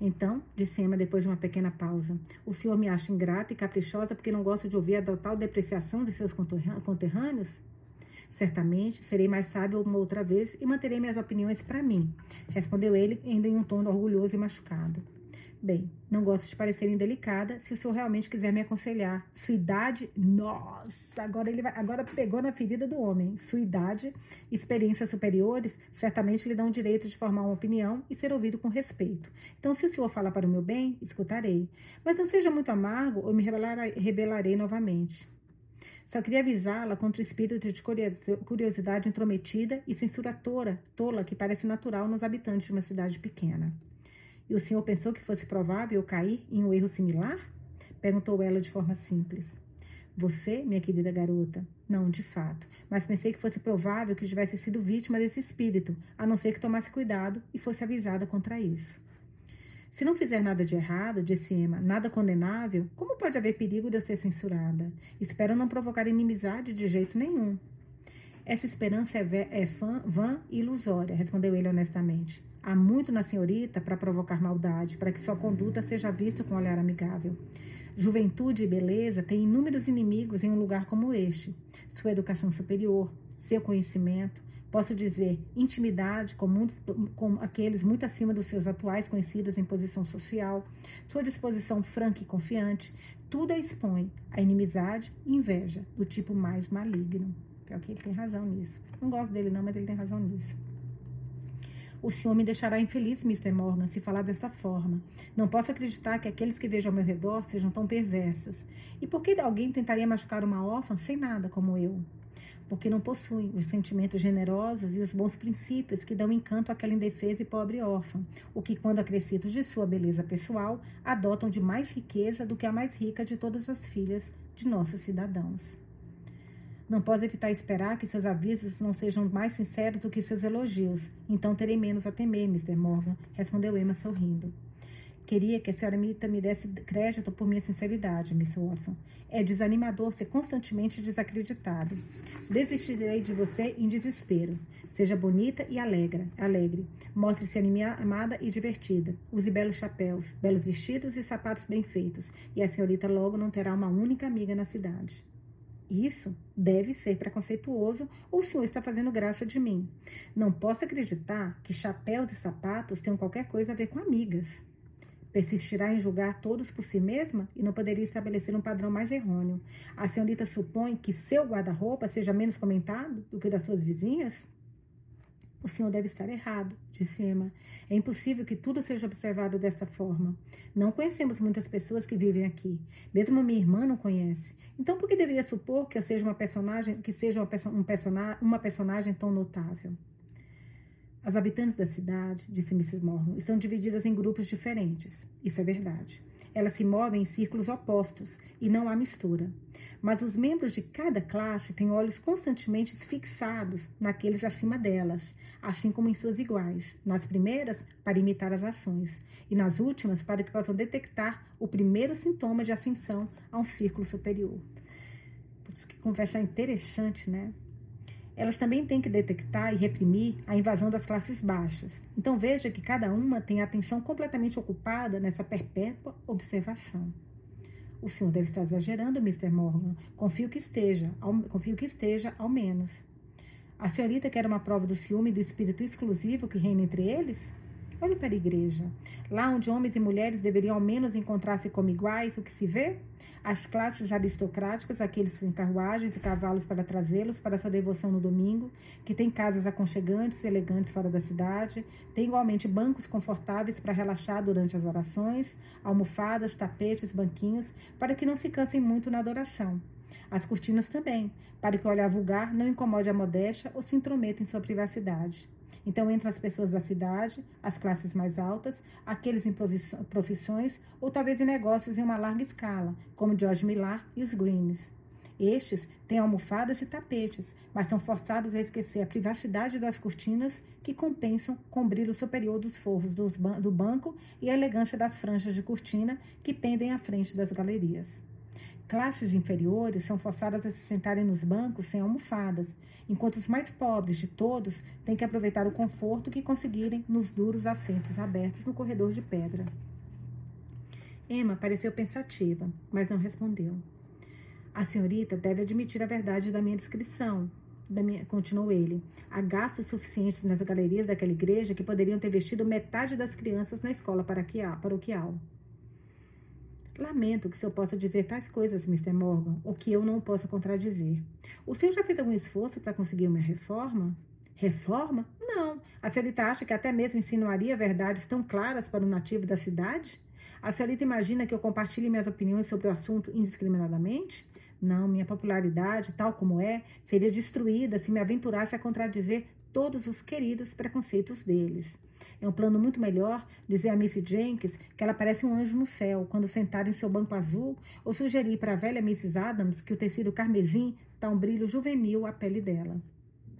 Então, disse Emma depois de uma pequena pausa, o senhor me acha ingrata e caprichosa porque não gosta de ouvir a total depreciação de seus conterrâneos? Certamente serei mais sábio uma outra vez e manterei minhas opiniões para mim, respondeu ele, ainda em um tom orgulhoso e machucado. Bem, não gosto de parecer indelicada. Se o senhor realmente quiser me aconselhar, sua idade. Nossa, agora ele vai, agora pegou na ferida do homem. Sua idade, experiências superiores, certamente lhe dão o direito de formar uma opinião e ser ouvido com respeito. Então, se o senhor falar para o meu bem, escutarei. Mas não seja muito amargo ou me rebelarei, rebelarei novamente. Só queria avisá-la contra o espírito de curiosidade intrometida e censura tola, tola que parece natural nos habitantes de uma cidade pequena. E o senhor pensou que fosse provável eu cair em um erro similar? Perguntou ela de forma simples. Você, minha querida garota? Não, de fato. Mas pensei que fosse provável que tivesse sido vítima desse espírito, a não ser que tomasse cuidado e fosse avisada contra isso. Se não fizer nada de errado, disse Emma, nada condenável, como pode haver perigo de eu ser censurada? Espero não provocar inimizade de jeito nenhum. Essa esperança é, é vã e ilusória, respondeu ele honestamente. Há muito na senhorita para provocar maldade, para que sua conduta seja vista com um olhar amigável. Juventude e beleza têm inúmeros inimigos em um lugar como este. Sua educação superior, seu conhecimento, posso dizer, intimidade com, muitos, com aqueles muito acima dos seus atuais conhecidos em posição social, sua disposição franca e confiante, tudo a expõe à inimizade e inveja do tipo mais maligno. Pior que ele tem razão nisso. Não gosto dele não, mas ele tem razão nisso. O senhor me deixará infeliz, Mr. Morgan, se falar desta forma. Não posso acreditar que aqueles que vejo ao meu redor sejam tão perversos. E por que alguém tentaria machucar uma órfã sem nada como eu? Porque não possuem os sentimentos generosos e os bons princípios que dão encanto àquela indefesa e pobre órfã, o que, quando acrescidos de sua beleza pessoal, adotam de mais riqueza do que a mais rica de todas as filhas de nossos cidadãos. Não posso evitar esperar que seus avisos não sejam mais sinceros do que seus elogios. Então terei menos a temer, Mr. Morgan, respondeu Emma sorrindo. Queria que a senhora Mita me desse crédito por minha sinceridade, Miss Watson. É desanimador ser constantemente desacreditado. Desistirei de você em desespero. Seja bonita e alegre. alegre. Mostre-se animada e divertida. Use belos chapéus, belos vestidos e sapatos bem feitos. E a senhorita logo não terá uma única amiga na cidade. Isso deve ser preconceituoso ou o senhor está fazendo graça de mim. Não posso acreditar que chapéus e sapatos tenham qualquer coisa a ver com amigas. Persistirá em julgar todos por si mesma e não poderia estabelecer um padrão mais errôneo. A senhorita supõe que seu guarda-roupa seja menos comentado do que o das suas vizinhas? O senhor deve estar errado, disse Emma. É impossível que tudo seja observado desta forma. Não conhecemos muitas pessoas que vivem aqui. Mesmo minha irmã não conhece. Então, por que deveria supor que eu seja uma personagem, que seja uma, um personagem, uma personagem tão notável? As habitantes da cidade, disse Mrs. Morgan, estão divididas em grupos diferentes. Isso é verdade. Elas se movem em círculos opostos e não há mistura. Mas os membros de cada classe têm olhos constantemente fixados naqueles acima delas, assim como em suas iguais. Nas primeiras, para imitar as ações, e nas últimas, para que possam detectar o primeiro sintoma de ascensão a um círculo superior. Isso que conversa interessante, né? Elas também têm que detectar e reprimir a invasão das classes baixas. Então veja que cada uma tem a atenção completamente ocupada nessa perpétua observação. O senhor deve estar exagerando, Mr. Morgan. Confio que esteja, ao, confio que esteja, ao menos. A senhorita quer uma prova do ciúme e do espírito exclusivo que reina entre eles? Olhe para a igreja. Lá onde homens e mulheres deveriam ao menos encontrar-se como iguais, o que se vê? As classes aristocráticas, aqueles com carruagens e cavalos para trazê-los para sua devoção no domingo, que têm casas aconchegantes e elegantes fora da cidade, tem igualmente bancos confortáveis para relaxar durante as orações, almofadas, tapetes, banquinhos, para que não se cansem muito na adoração. As cortinas também, para que o olhar vulgar não incomode a modéstia ou se intrometa em sua privacidade. Então, entre as pessoas da cidade, as classes mais altas, aqueles em profissões ou talvez em negócios em uma larga escala, como George Millar e os Greens. Estes têm almofadas e tapetes, mas são forçados a esquecer a privacidade das cortinas que compensam com o brilho superior dos forros do banco e a elegância das franjas de cortina que pendem à frente das galerias. Classes inferiores são forçadas a se sentarem nos bancos sem almofadas, enquanto os mais pobres de todos têm que aproveitar o conforto que conseguirem nos duros assentos abertos no corredor de pedra. Emma pareceu pensativa, mas não respondeu. A senhorita deve admitir a verdade da minha descrição, da minha, continuou ele. Há gastos suficientes nas galerias daquela igreja que poderiam ter vestido metade das crianças na escola paroquial. Lamento que o senhor possa dizer tais coisas, Mr. Morgan, ou que eu não possa contradizer. O senhor já fez algum esforço para conseguir uma reforma? Reforma? Não. A senhorita acha que até mesmo insinuaria verdades tão claras para o nativo da cidade? A senhorita imagina que eu compartilhe minhas opiniões sobre o assunto indiscriminadamente? Não, minha popularidade, tal como é, seria destruída se me aventurasse a contradizer todos os queridos preconceitos deles. É um plano muito melhor dizer a Miss Jenkins que ela parece um anjo no céu quando sentada em seu banco azul, ou sugerir para a velha Mrs. Adams que o tecido carmesim dá um brilho juvenil à pele dela.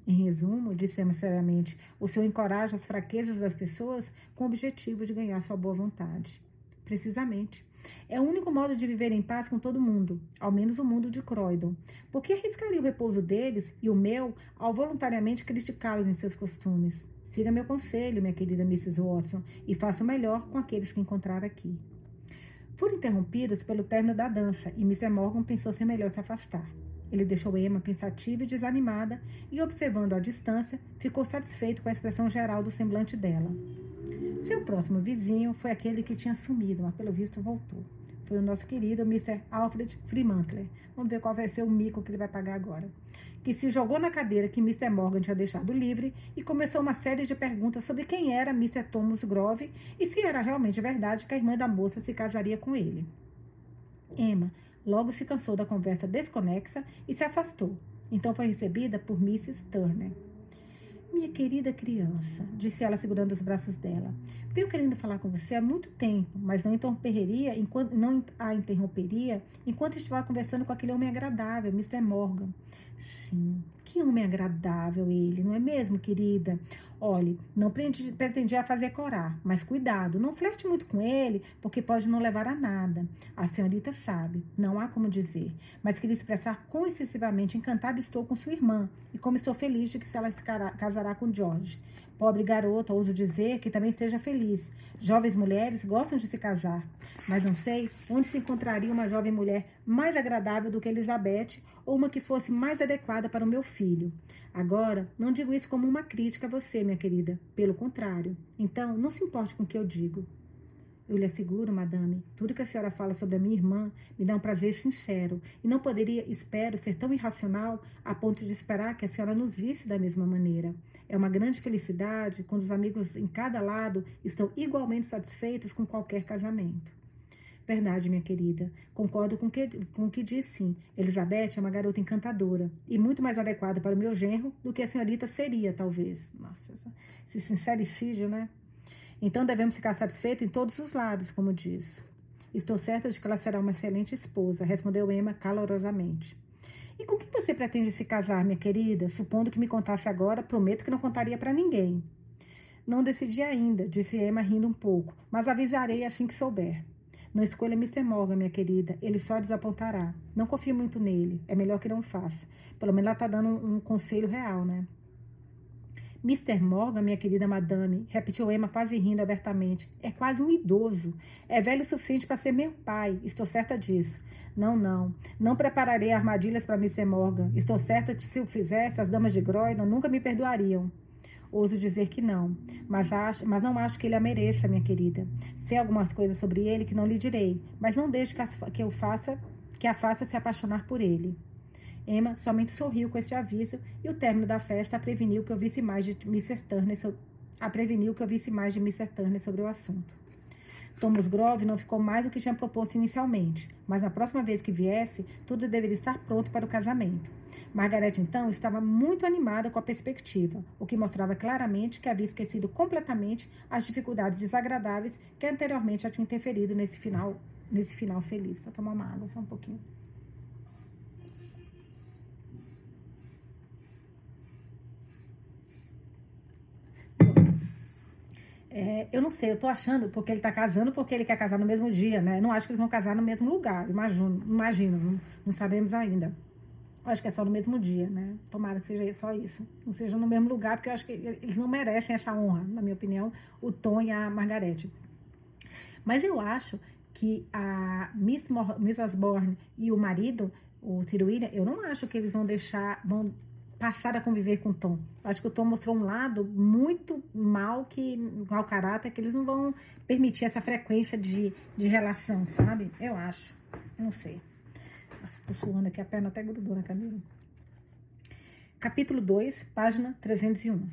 Em resumo, disse Emma seriamente, o senhor encoraja as fraquezas das pessoas com o objetivo de ganhar sua boa vontade. Precisamente. É o único modo de viver em paz com todo mundo, ao menos o mundo de Croydon. Por que arriscaria o repouso deles e o meu ao voluntariamente criticá-los em seus costumes? Siga meu conselho, minha querida Mrs. Watson, e faça o melhor com aqueles que encontrar aqui. Foram interrompidos pelo término da dança e Mr. Morgan pensou ser melhor se afastar. Ele deixou Emma pensativa e desanimada e, observando à distância, ficou satisfeito com a expressão geral do semblante dela. Seu próximo vizinho foi aquele que tinha sumido, mas pelo visto voltou. Foi o nosso querido Mr. Alfred Freemantler. Vamos ver qual vai ser o mico que ele vai pagar agora que se jogou na cadeira que Mr. Morgan tinha deixado livre e começou uma série de perguntas sobre quem era Mr. Thomas Grove e se era realmente verdade que a irmã da moça se casaria com ele. Emma logo se cansou da conversa desconexa e se afastou. Então foi recebida por Mrs. Turner. Minha querida criança, disse ela segurando os braços dela, venho querendo falar com você há muito tempo, mas não interromperia enquanto não a interromperia enquanto estiver conversando com aquele homem agradável, Mr. Morgan. Sim, que homem agradável ele, não é mesmo, querida? Olhe, não pretendia fazer corar, mas cuidado, não flerte muito com ele, porque pode não levar a nada. A senhorita sabe, não há como dizer, mas queria expressar quão excessivamente encantada estou com sua irmã e como estou feliz de que ela se casará com George. Pobre garota, ouso dizer que também esteja feliz. Jovens mulheres gostam de se casar, mas não sei onde se encontraria uma jovem mulher mais agradável do que Elizabeth ou uma que fosse mais adequada para o meu filho. Agora, não digo isso como uma crítica a você, minha querida. Pelo contrário. Então, não se importe com o que eu digo. Eu lhe asseguro, madame, tudo que a senhora fala sobre a minha irmã me dá um prazer sincero e não poderia, espero, ser tão irracional a ponto de esperar que a senhora nos visse da mesma maneira. É uma grande felicidade quando os amigos em cada lado estão igualmente satisfeitos com qualquer casamento. Verdade, minha querida. Concordo com que, o com que diz sim. Elizabeth é uma garota encantadora e muito mais adequada para o meu genro do que a senhorita seria, talvez. Nossa, esse sincericídio, né? Então devemos ficar satisfeitos em todos os lados, como diz. Estou certa de que ela será uma excelente esposa, respondeu Emma calorosamente. E com quem você pretende se casar, minha querida? Supondo que me contasse agora, prometo que não contaria para ninguém. Não decidi ainda, disse Emma rindo um pouco, mas avisarei assim que souber. Não escolha Mr. Morgan, minha querida. Ele só desapontará. Não confio muito nele. É melhor que não faça. Pelo menos ela está dando um, um conselho real, né? Mr. Morgan, minha querida madame, repetiu Emma quase rindo abertamente. É quase um idoso. É velho o suficiente para ser meu pai. Estou certa disso. Não, não. Não prepararei armadilhas para Mr. Morgan. Estou certa que se o fizesse, as damas de Croydon nunca me perdoariam. Ouso dizer que não, mas, acho, mas não acho que ele a mereça, minha querida. Sei algumas coisas sobre ele que não lhe direi, mas não deixe que, que eu faça, que a faça se apaixonar por ele. Emma somente sorriu com este aviso e o término da festa preveniu que eu visse mais de Mr. Turner, so, a preveniu que eu visse mais de Mr. Turner sobre o assunto. Thomas Grove não ficou mais do que tinha proposto inicialmente, mas na próxima vez que viesse, tudo deveria estar pronto para o casamento. Margaret, então, estava muito animada com a perspectiva, o que mostrava claramente que havia esquecido completamente as dificuldades desagradáveis que anteriormente já tinham interferido nesse final, nesse final feliz. Só tomar uma água, só um pouquinho. É, eu não sei, eu tô achando porque ele tá casando porque ele quer casar no mesmo dia, né? Eu não acho que eles vão casar no mesmo lugar, imagino, imagino, não, não sabemos ainda. Acho que é só no mesmo dia, né? Tomara que seja só isso. Não seja no mesmo lugar, porque eu acho que eles não merecem essa honra, na minha opinião, o Tom e a Margarete. Mas eu acho que a Miss, Miss Osborne e o marido, o Ciro William, eu não acho que eles vão deixar, vão passar a conviver com o Tom. Eu acho que o Tom mostrou um lado muito mal, que mau caráter, que eles não vão permitir essa frequência de, de relação, sabe? Eu acho. Não sei. Tô suando aqui, a perna até grudou na cadeira. Capítulo 2, página 301.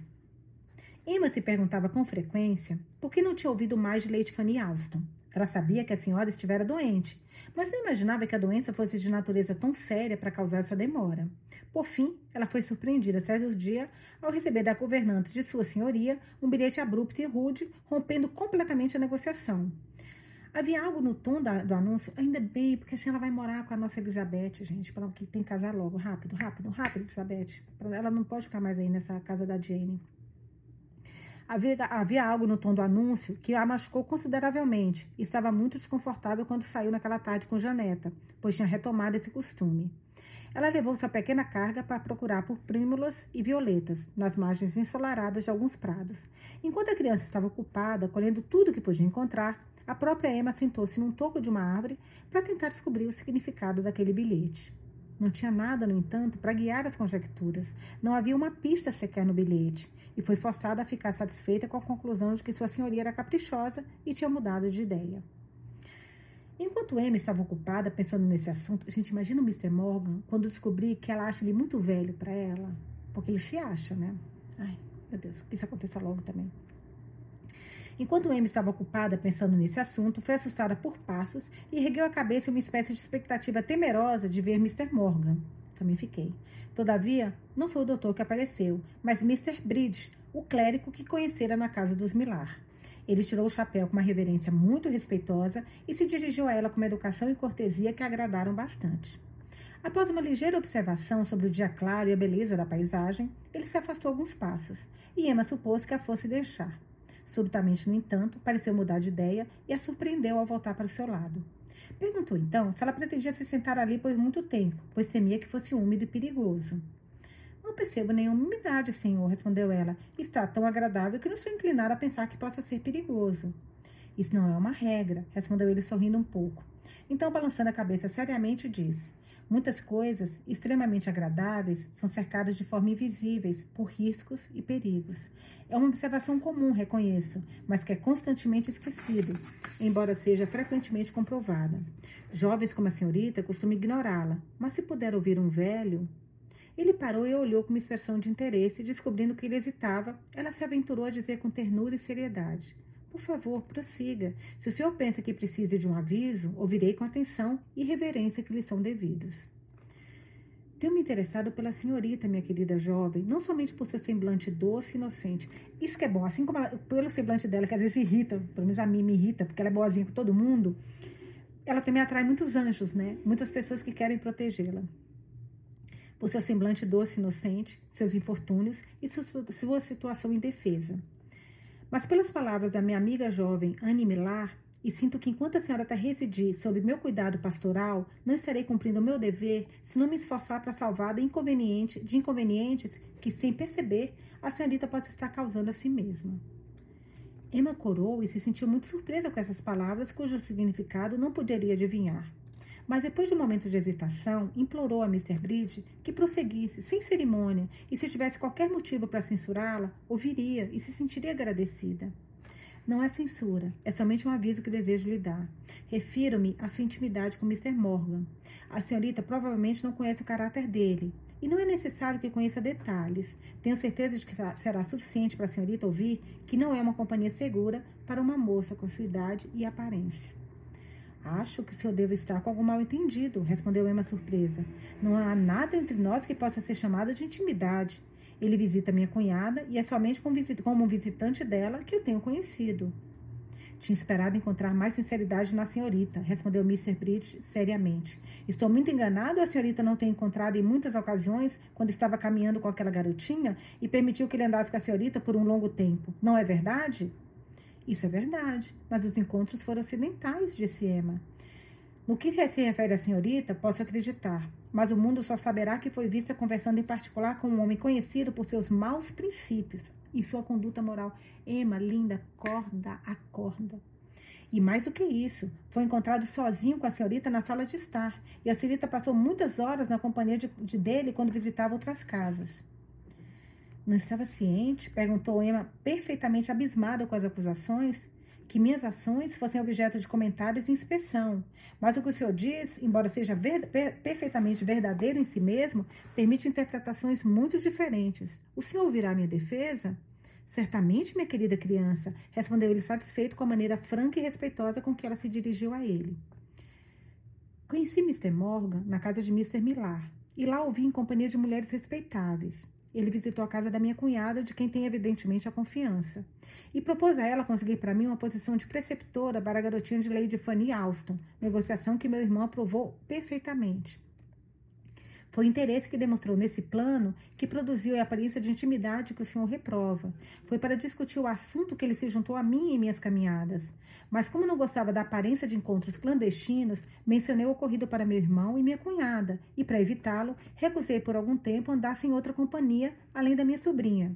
Emma se perguntava com frequência por que não tinha ouvido mais de Lady Fanny Alston. Ela sabia que a senhora estivera doente, mas não imaginava que a doença fosse de natureza tão séria para causar essa demora. Por fim, ela foi surpreendida certo dia ao receber da governante de sua senhoria um bilhete abrupto e rude, rompendo completamente a negociação. Havia algo no tom da, do anúncio, ainda bem, porque assim ela vai morar com a nossa Elizabeth, gente, para que tem que casar logo, rápido, rápido, rápido, Elizabeth. Ela não pode ficar mais aí nessa casa da Jane. Havia, havia algo no tom do anúncio que a machucou consideravelmente e estava muito desconfortável quando saiu naquela tarde com Janeta, pois tinha retomado esse costume. Ela levou sua pequena carga para procurar por prímulas e violetas nas margens ensolaradas de alguns prados. Enquanto a criança estava ocupada colhendo tudo que podia encontrar, a própria Emma sentou-se num toco de uma árvore para tentar descobrir o significado daquele bilhete. Não tinha nada, no entanto, para guiar as conjecturas. Não havia uma pista sequer no bilhete, e foi forçada a ficar satisfeita com a conclusão de que sua senhoria era caprichosa e tinha mudado de ideia. Enquanto Emma estava ocupada pensando nesse assunto, a gente imagina o Mr. Morgan quando descobrir que ela acha ele muito velho para ela, porque ele se acha, né? Ai, meu Deus, que isso aconteça logo também. Enquanto Emma estava ocupada pensando nesse assunto, foi assustada por passos e ergueu a cabeça em uma espécie de expectativa temerosa de ver Mr. Morgan. Também fiquei. Todavia, não foi o doutor que apareceu, mas Mr. Bridge, o clérigo que conhecera na casa dos Millar. Ele tirou o chapéu com uma reverência muito respeitosa e se dirigiu a ela com uma educação e cortesia que agradaram bastante. Após uma ligeira observação sobre o dia claro e a beleza da paisagem, ele se afastou alguns passos, e Emma supôs que a fosse deixar. Subitamente, no entanto, pareceu mudar de ideia e a surpreendeu ao voltar para o seu lado. Perguntou então se ela pretendia se sentar ali por muito tempo, pois temia que fosse úmido e perigoso. Não percebo nenhuma umidade, senhor, respondeu ela. Está tão agradável que não sou inclinada a pensar que possa ser perigoso. Isso não é uma regra, respondeu ele sorrindo um pouco. Então, balançando a cabeça seriamente, disse: Muitas coisas extremamente agradáveis são cercadas de forma invisíveis por riscos e perigos. É uma observação comum, reconheço, mas que é constantemente esquecida, embora seja frequentemente comprovada. Jovens como a senhorita costumam ignorá-la, mas se puder ouvir um velho. Ele parou e olhou com uma expressão de interesse, descobrindo que ele hesitava, ela se aventurou a dizer com ternura e seriedade. Por favor, prossiga. Se o senhor pensa que precise de um aviso, ouvirei com atenção e reverência que lhe são devidos. Tenho-me interessado pela senhorita, minha querida jovem, não somente por seu semblante doce e inocente. Isso que é bom, assim como ela, pelo semblante dela, que às vezes irrita, pelo menos a mim me irrita, porque ela é boazinha com todo mundo, ela também atrai muitos anjos, né? Muitas pessoas que querem protegê-la. Por seu semblante doce e inocente, seus infortúnios e sua situação indefesa. Mas pelas palavras da minha amiga jovem Anne Millar, e sinto que enquanto a senhora está residir sob meu cuidado pastoral, não estarei cumprindo o meu dever se não me esforçar para salvar de, inconveniente, de inconvenientes que, sem perceber, a senhorita pode estar causando a si mesma. Emma corou e se sentiu muito surpresa com essas palavras, cujo significado não poderia adivinhar mas depois de um momento de hesitação, implorou a Mr. Bridge que prosseguisse, sem cerimônia, e se tivesse qualquer motivo para censurá-la, ouviria e se sentiria agradecida. Não é censura, é somente um aviso que desejo lhe dar. Refiro-me à sua intimidade com Mr. Morgan. A senhorita provavelmente não conhece o caráter dele, e não é necessário que conheça detalhes. Tenho certeza de que será suficiente para a senhorita ouvir que não é uma companhia segura para uma moça com sua idade e aparência. Acho que o senhor deve estar com algum mal entendido, respondeu Emma surpresa. Não há nada entre nós que possa ser chamado de intimidade. Ele visita minha cunhada e é somente como um visitante dela que eu tenho conhecido. Tinha esperado encontrar mais sinceridade na senhorita, respondeu Mr. Bridge seriamente. Estou muito enganado a senhorita não tem encontrado em muitas ocasiões quando estava caminhando com aquela garotinha e permitiu que ele andasse com a senhorita por um longo tempo. Não é verdade? Isso é verdade, mas os encontros foram acidentais, disse Emma. No que se refere à senhorita, posso acreditar, mas o mundo só saberá que foi vista conversando em particular com um homem conhecido por seus maus princípios e sua conduta moral. Emma, linda, corda, acorda. E mais do que isso, foi encontrado sozinho com a senhorita na sala de estar, e a senhorita passou muitas horas na companhia de, de dele quando visitava outras casas. Não estava ciente? Perguntou Emma, perfeitamente abismada com as acusações, que minhas ações fossem objeto de comentários e inspeção. Mas o que o senhor diz, embora seja ver, per, perfeitamente verdadeiro em si mesmo, permite interpretações muito diferentes. O senhor ouvirá minha defesa? Certamente, minha querida criança, respondeu ele satisfeito com a maneira franca e respeitosa com que ela se dirigiu a ele. Conheci Mr. Morgan na casa de Mr. Millar, e lá o vi em companhia de mulheres respeitáveis. Ele visitou a casa da minha cunhada, de quem tem evidentemente a confiança, e propôs a ela conseguir para mim uma posição de preceptora para a garotinha de Lady Fanny Alston, negociação que meu irmão aprovou perfeitamente. Foi o interesse que demonstrou nesse plano que produziu a aparência de intimidade que o senhor reprova. Foi para discutir o assunto que ele se juntou a mim em minhas caminhadas. Mas como não gostava da aparência de encontros clandestinos, mencionei o ocorrido para meu irmão e minha cunhada, e para evitá-lo, recusei por algum tempo andar sem outra companhia, além da minha sobrinha.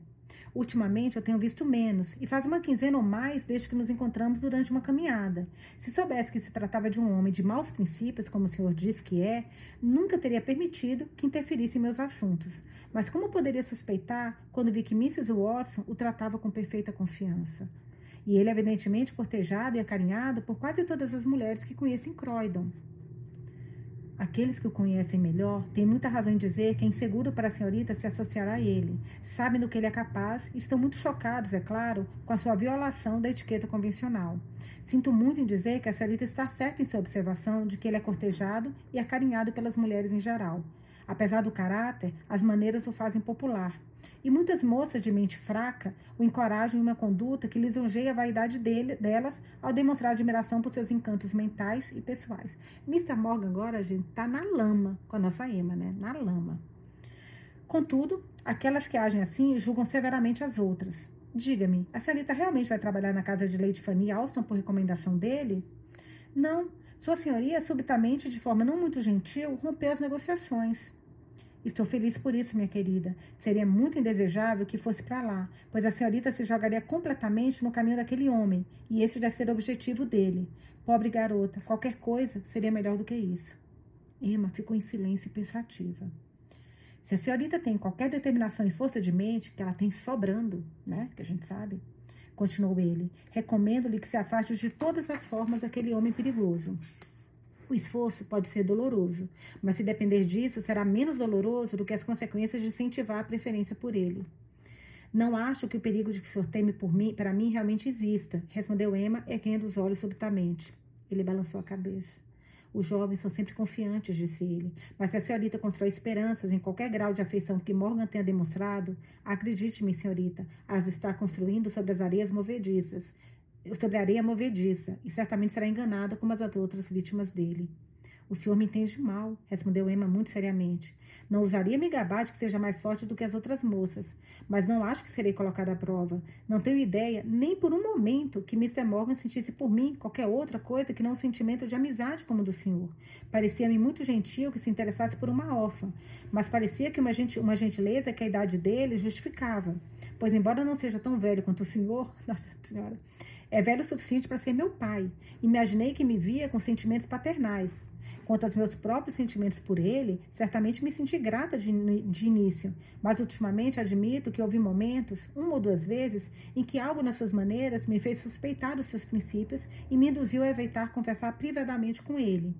Ultimamente eu tenho visto menos, e faz uma quinzena ou mais desde que nos encontramos durante uma caminhada. Se soubesse que se tratava de um homem de maus princípios, como o senhor diz que é, nunca teria permitido que interferisse em meus assuntos. Mas como poderia suspeitar quando vi que Mrs. Watson o tratava com perfeita confiança? E ele, evidentemente, cortejado e acarinhado por quase todas as mulheres que conhecem Croydon. Aqueles que o conhecem melhor têm muita razão em dizer que é inseguro para a senhorita se associar a ele. Sabem do que ele é capaz e estão muito chocados, é claro, com a sua violação da etiqueta convencional. Sinto muito em dizer que a senhorita está certa em sua observação de que ele é cortejado e acarinhado pelas mulheres em geral. Apesar do caráter, as maneiras o fazem popular. E muitas moças de mente fraca o encorajam em uma conduta que lisonjeia a vaidade dele, delas ao demonstrar admiração por seus encantos mentais e pessoais. Mr. Morgan agora, gente, tá na lama com a nossa Emma, né? Na lama. Contudo, aquelas que agem assim julgam severamente as outras. Diga-me, a senhorita realmente vai trabalhar na casa de Lady Fanny Alston por recomendação dele? Não. Sua senhoria, subitamente, de forma não muito gentil, rompeu as negociações. Estou feliz por isso, minha querida. Seria muito indesejável que fosse para lá, pois a senhorita se jogaria completamente no caminho daquele homem, e esse deve ser o objetivo dele. Pobre garota, qualquer coisa seria melhor do que isso. Emma ficou em silêncio e pensativa. Se a senhorita tem qualquer determinação e força de mente, que ela tem sobrando, né, que a gente sabe, continuou ele, recomendo-lhe que se afaste de todas as formas daquele homem perigoso. O esforço pode ser doloroso, mas se depender disso, será menos doloroso do que as consequências de incentivar a preferência por ele. Não acho que o perigo de que o senhor teme por mim, para mim realmente exista, respondeu Emma, erguendo os olhos subitamente. Ele balançou a cabeça. Os jovens são sempre confiantes, disse ele. Mas se a senhorita constrói esperanças em qualquer grau de afeição que Morgan tenha demonstrado, acredite-me, senhorita, as está construindo sobre as areias movediças sobre a areia movediça, e certamente será enganada como as outras vítimas dele. O senhor me entende mal, respondeu Emma muito seriamente. Não usaria me gabar de que seja mais forte do que as outras moças, mas não acho que serei colocada à prova. Não tenho ideia, nem por um momento, que Mr. Morgan sentisse por mim qualquer outra coisa que não um sentimento de amizade como o do senhor. Parecia-me muito gentil que se interessasse por uma órfã, mas parecia que uma, uma gentileza que a idade dele justificava. Pois, embora não seja tão velho quanto o senhor, Nossa Senhora, é velho o suficiente para ser meu pai. Imaginei que me via com sentimentos paternais. Quanto aos meus próprios sentimentos por ele, certamente me senti grata de, de, início, mas ultimamente admito que houve momentos, uma ou duas vezes, em que algo nas suas maneiras me fez suspeitar dos seus princípios e me induziu a evitar conversar privadamente com ele.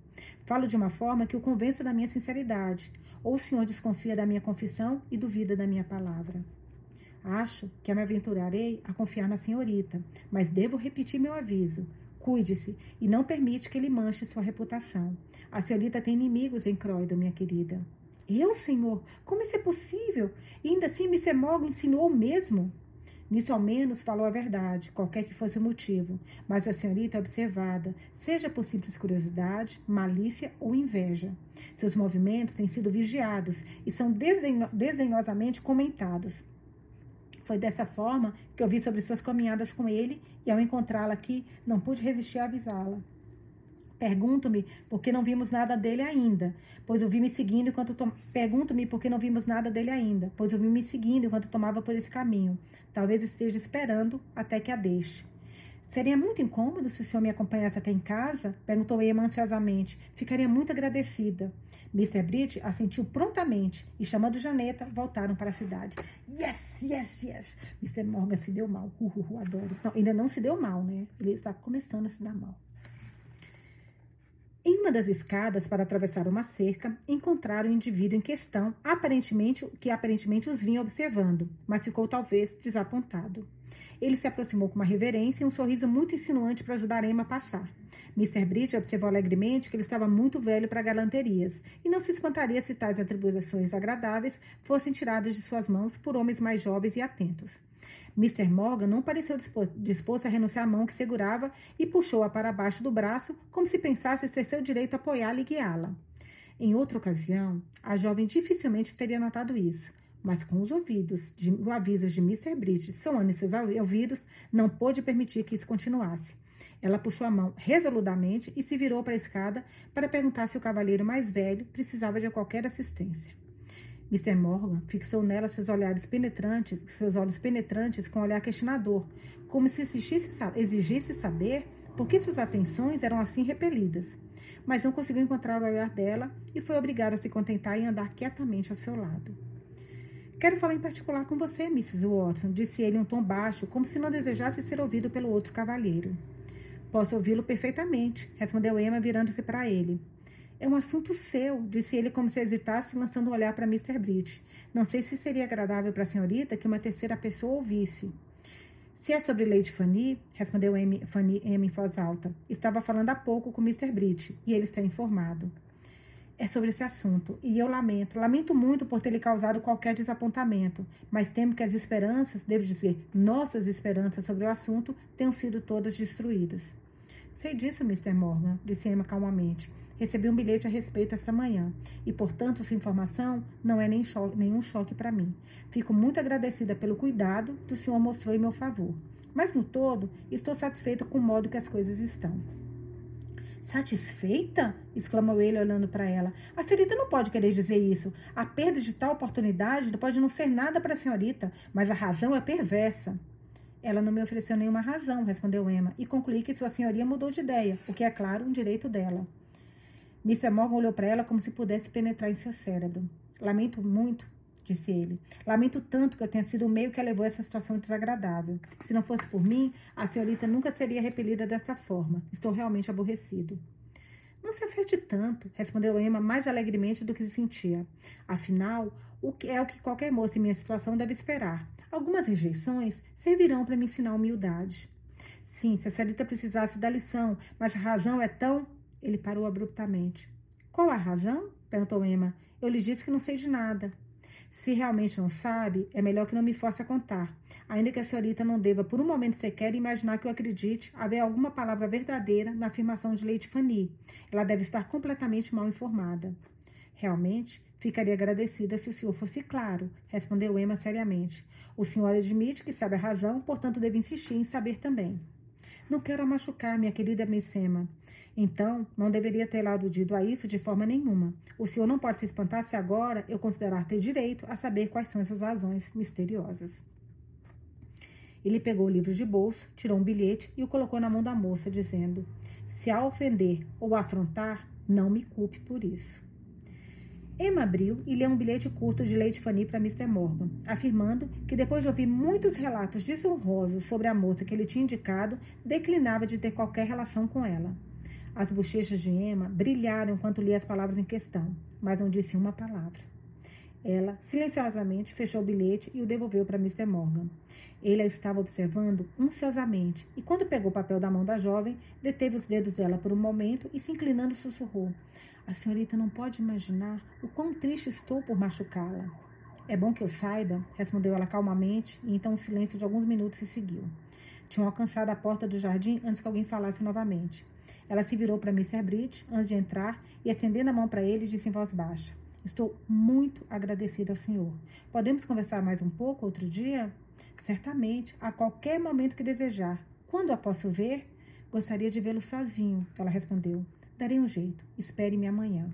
Falo de uma forma que o convença da minha sinceridade, ou o senhor desconfia da minha confissão e duvida da minha palavra. Acho que me aventurarei a confiar na senhorita, mas devo repetir meu aviso. Cuide-se e não permite que ele manche sua reputação. A senhorita tem inimigos em Croydon, minha querida. Eu, senhor? Como isso é possível? E ainda assim Mr. Morgan insinuou mesmo? Nisso, ao menos, falou a verdade, qualquer que fosse o motivo. Mas a senhorita é observada, seja por simples curiosidade, malícia ou inveja. Seus movimentos têm sido vigiados e são desdenhosamente comentados. Foi dessa forma que eu vi sobre suas caminhadas com ele e ao encontrá-la aqui, não pude resistir a avisá-la. Pergunto-me por que não vimos nada dele ainda, pois o vi me seguindo enquanto to... pergunto-me por que não vimos nada dele ainda, pois o vi me seguindo enquanto tomava por esse caminho. Talvez esteja esperando até que a deixe. Seria muito incômodo se o senhor me acompanhasse até em casa? Perguntou Emma ansiosamente. Ficaria muito agradecida. Mr. Britt assentiu prontamente e, chamando Janeta, voltaram para a cidade. Yes, yes, yes. Mr. Morgan se deu mal. Uh, uh, uh, adoro. Não, ainda não se deu mal, né? Ele está começando a se dar mal. Em uma das escadas para atravessar uma cerca, encontraram o indivíduo em questão, aparentemente que aparentemente os vinha observando, mas ficou talvez desapontado. Ele se aproximou com uma reverência e um sorriso muito insinuante para ajudar Emma a passar. Mr. Bridge observou alegremente que ele estava muito velho para galanterias e não se espantaria se tais atribuições agradáveis fossem tiradas de suas mãos por homens mais jovens e atentos. Mr. Morgan não pareceu disposto a renunciar à mão que segurava e puxou-a para baixo do braço, como se pensasse ser seu direito apoiá-la e guiá-la. Em outra ocasião, a jovem dificilmente teria notado isso, mas com os ouvidos, de, o aviso de Mr. Bridge soando em seus ouvidos, não pôde permitir que isso continuasse. Ela puxou a mão resoludamente e se virou para a escada para perguntar se o cavalheiro mais velho precisava de qualquer assistência. Mr. Morgan fixou nela seus olhares penetrantes, seus olhos penetrantes com um olhar questionador, como se exigisse, saber por que suas atenções eram assim repelidas. Mas não conseguiu encontrar o olhar dela e foi obrigado a se contentar em andar quietamente ao seu lado. Quero falar em particular com você, Mrs. Watson, disse ele em um tom baixo, como se não desejasse ser ouvido pelo outro cavalheiro. Posso ouvi-lo perfeitamente, respondeu Emma, virando-se para ele. É um assunto seu, disse ele como se hesitasse, lançando um olhar para Mr. Bridge. Não sei se seria agradável para a senhorita que uma terceira pessoa ouvisse. Se é sobre Lady Fanny, respondeu Amy, Fanny, Amy em voz alta. Estava falando há pouco com Mr. Bridge e ele está informado. É sobre esse assunto. E eu lamento, lamento muito por ter lhe causado qualquer desapontamento, mas temo que as esperanças, devo dizer, nossas esperanças sobre o assunto, tenham sido todas destruídas. Sei disso, Mr. Morgan, disse Emma calmamente. Recebi um bilhete a respeito esta manhã e, portanto, sua informação não é nem nenhum choque para mim. Fico muito agradecida pelo cuidado que o senhor mostrou em meu favor. Mas, no todo, estou satisfeita com o modo que as coisas estão. Satisfeita? exclamou ele, olhando para ela. A senhorita não pode querer dizer isso. A perda de tal oportunidade pode não ser nada para a senhorita, mas a razão é perversa. Ela não me ofereceu nenhuma razão, respondeu Emma, e concluí que sua senhoria mudou de ideia, o que é, claro, um direito dela. Mr. Morgan olhou para ela como se pudesse penetrar em seu cérebro. Lamento muito, disse ele. Lamento tanto que eu tenha sido o meio que a levou a essa situação desagradável. Se não fosse por mim, a senhorita nunca seria repelida desta forma. Estou realmente aborrecido. Não se afete tanto, respondeu Emma mais alegremente do que se sentia. Afinal, o que é o que qualquer moça em minha situação deve esperar. Algumas rejeições servirão para me ensinar humildade. Sim, se a senhorita precisasse da lição, mas a razão é tão. Ele parou abruptamente. Qual a razão? perguntou Emma. Eu lhe disse que não sei de nada. Se realmente não sabe, é melhor que não me force a contar, ainda que a senhorita não deva por um momento sequer imaginar que eu acredite haver alguma palavra verdadeira na afirmação de Lady Fanny. Ela deve estar completamente mal informada. Realmente, ficaria agradecida se o senhor fosse claro, respondeu Emma seriamente. O senhor admite que sabe a razão, portanto deve insistir em saber também. Não quero machucar, minha querida Miss Emma. Então, não deveria ter aludido a isso de forma nenhuma. O senhor não pode se espantar se agora eu considerar ter direito a saber quais são essas razões misteriosas. Ele pegou o livro de bolso, tirou um bilhete e o colocou na mão da moça, dizendo: Se a ofender ou afrontar, não me culpe por isso. Emma abriu e leu um bilhete curto de Lady Fanny para Mr. Morgan, afirmando que depois de ouvir muitos relatos desonrosos sobre a moça que ele tinha indicado, declinava de ter qualquer relação com ela. As bochechas de Emma brilharam enquanto lia as palavras em questão, mas não disse uma palavra. Ela, silenciosamente, fechou o bilhete e o devolveu para Mr. Morgan. Ele a estava observando ansiosamente e, quando pegou o papel da mão da jovem, deteve os dedos dela por um momento e, se inclinando, sussurrou: A senhorita não pode imaginar o quão triste estou por machucá-la. É bom que eu saiba, respondeu ela calmamente, e então um silêncio de alguns minutos se seguiu. Tinham alcançado a porta do jardim antes que alguém falasse novamente. Ela se virou para Mr. Bridge antes de entrar e, estendendo a mão para ele, disse em voz baixa: Estou muito agradecida ao senhor. Podemos conversar mais um pouco outro dia? Certamente, a qualquer momento que desejar. Quando a posso ver? Gostaria de vê-lo sozinho, ela respondeu. Darei um jeito. Espere-me amanhã.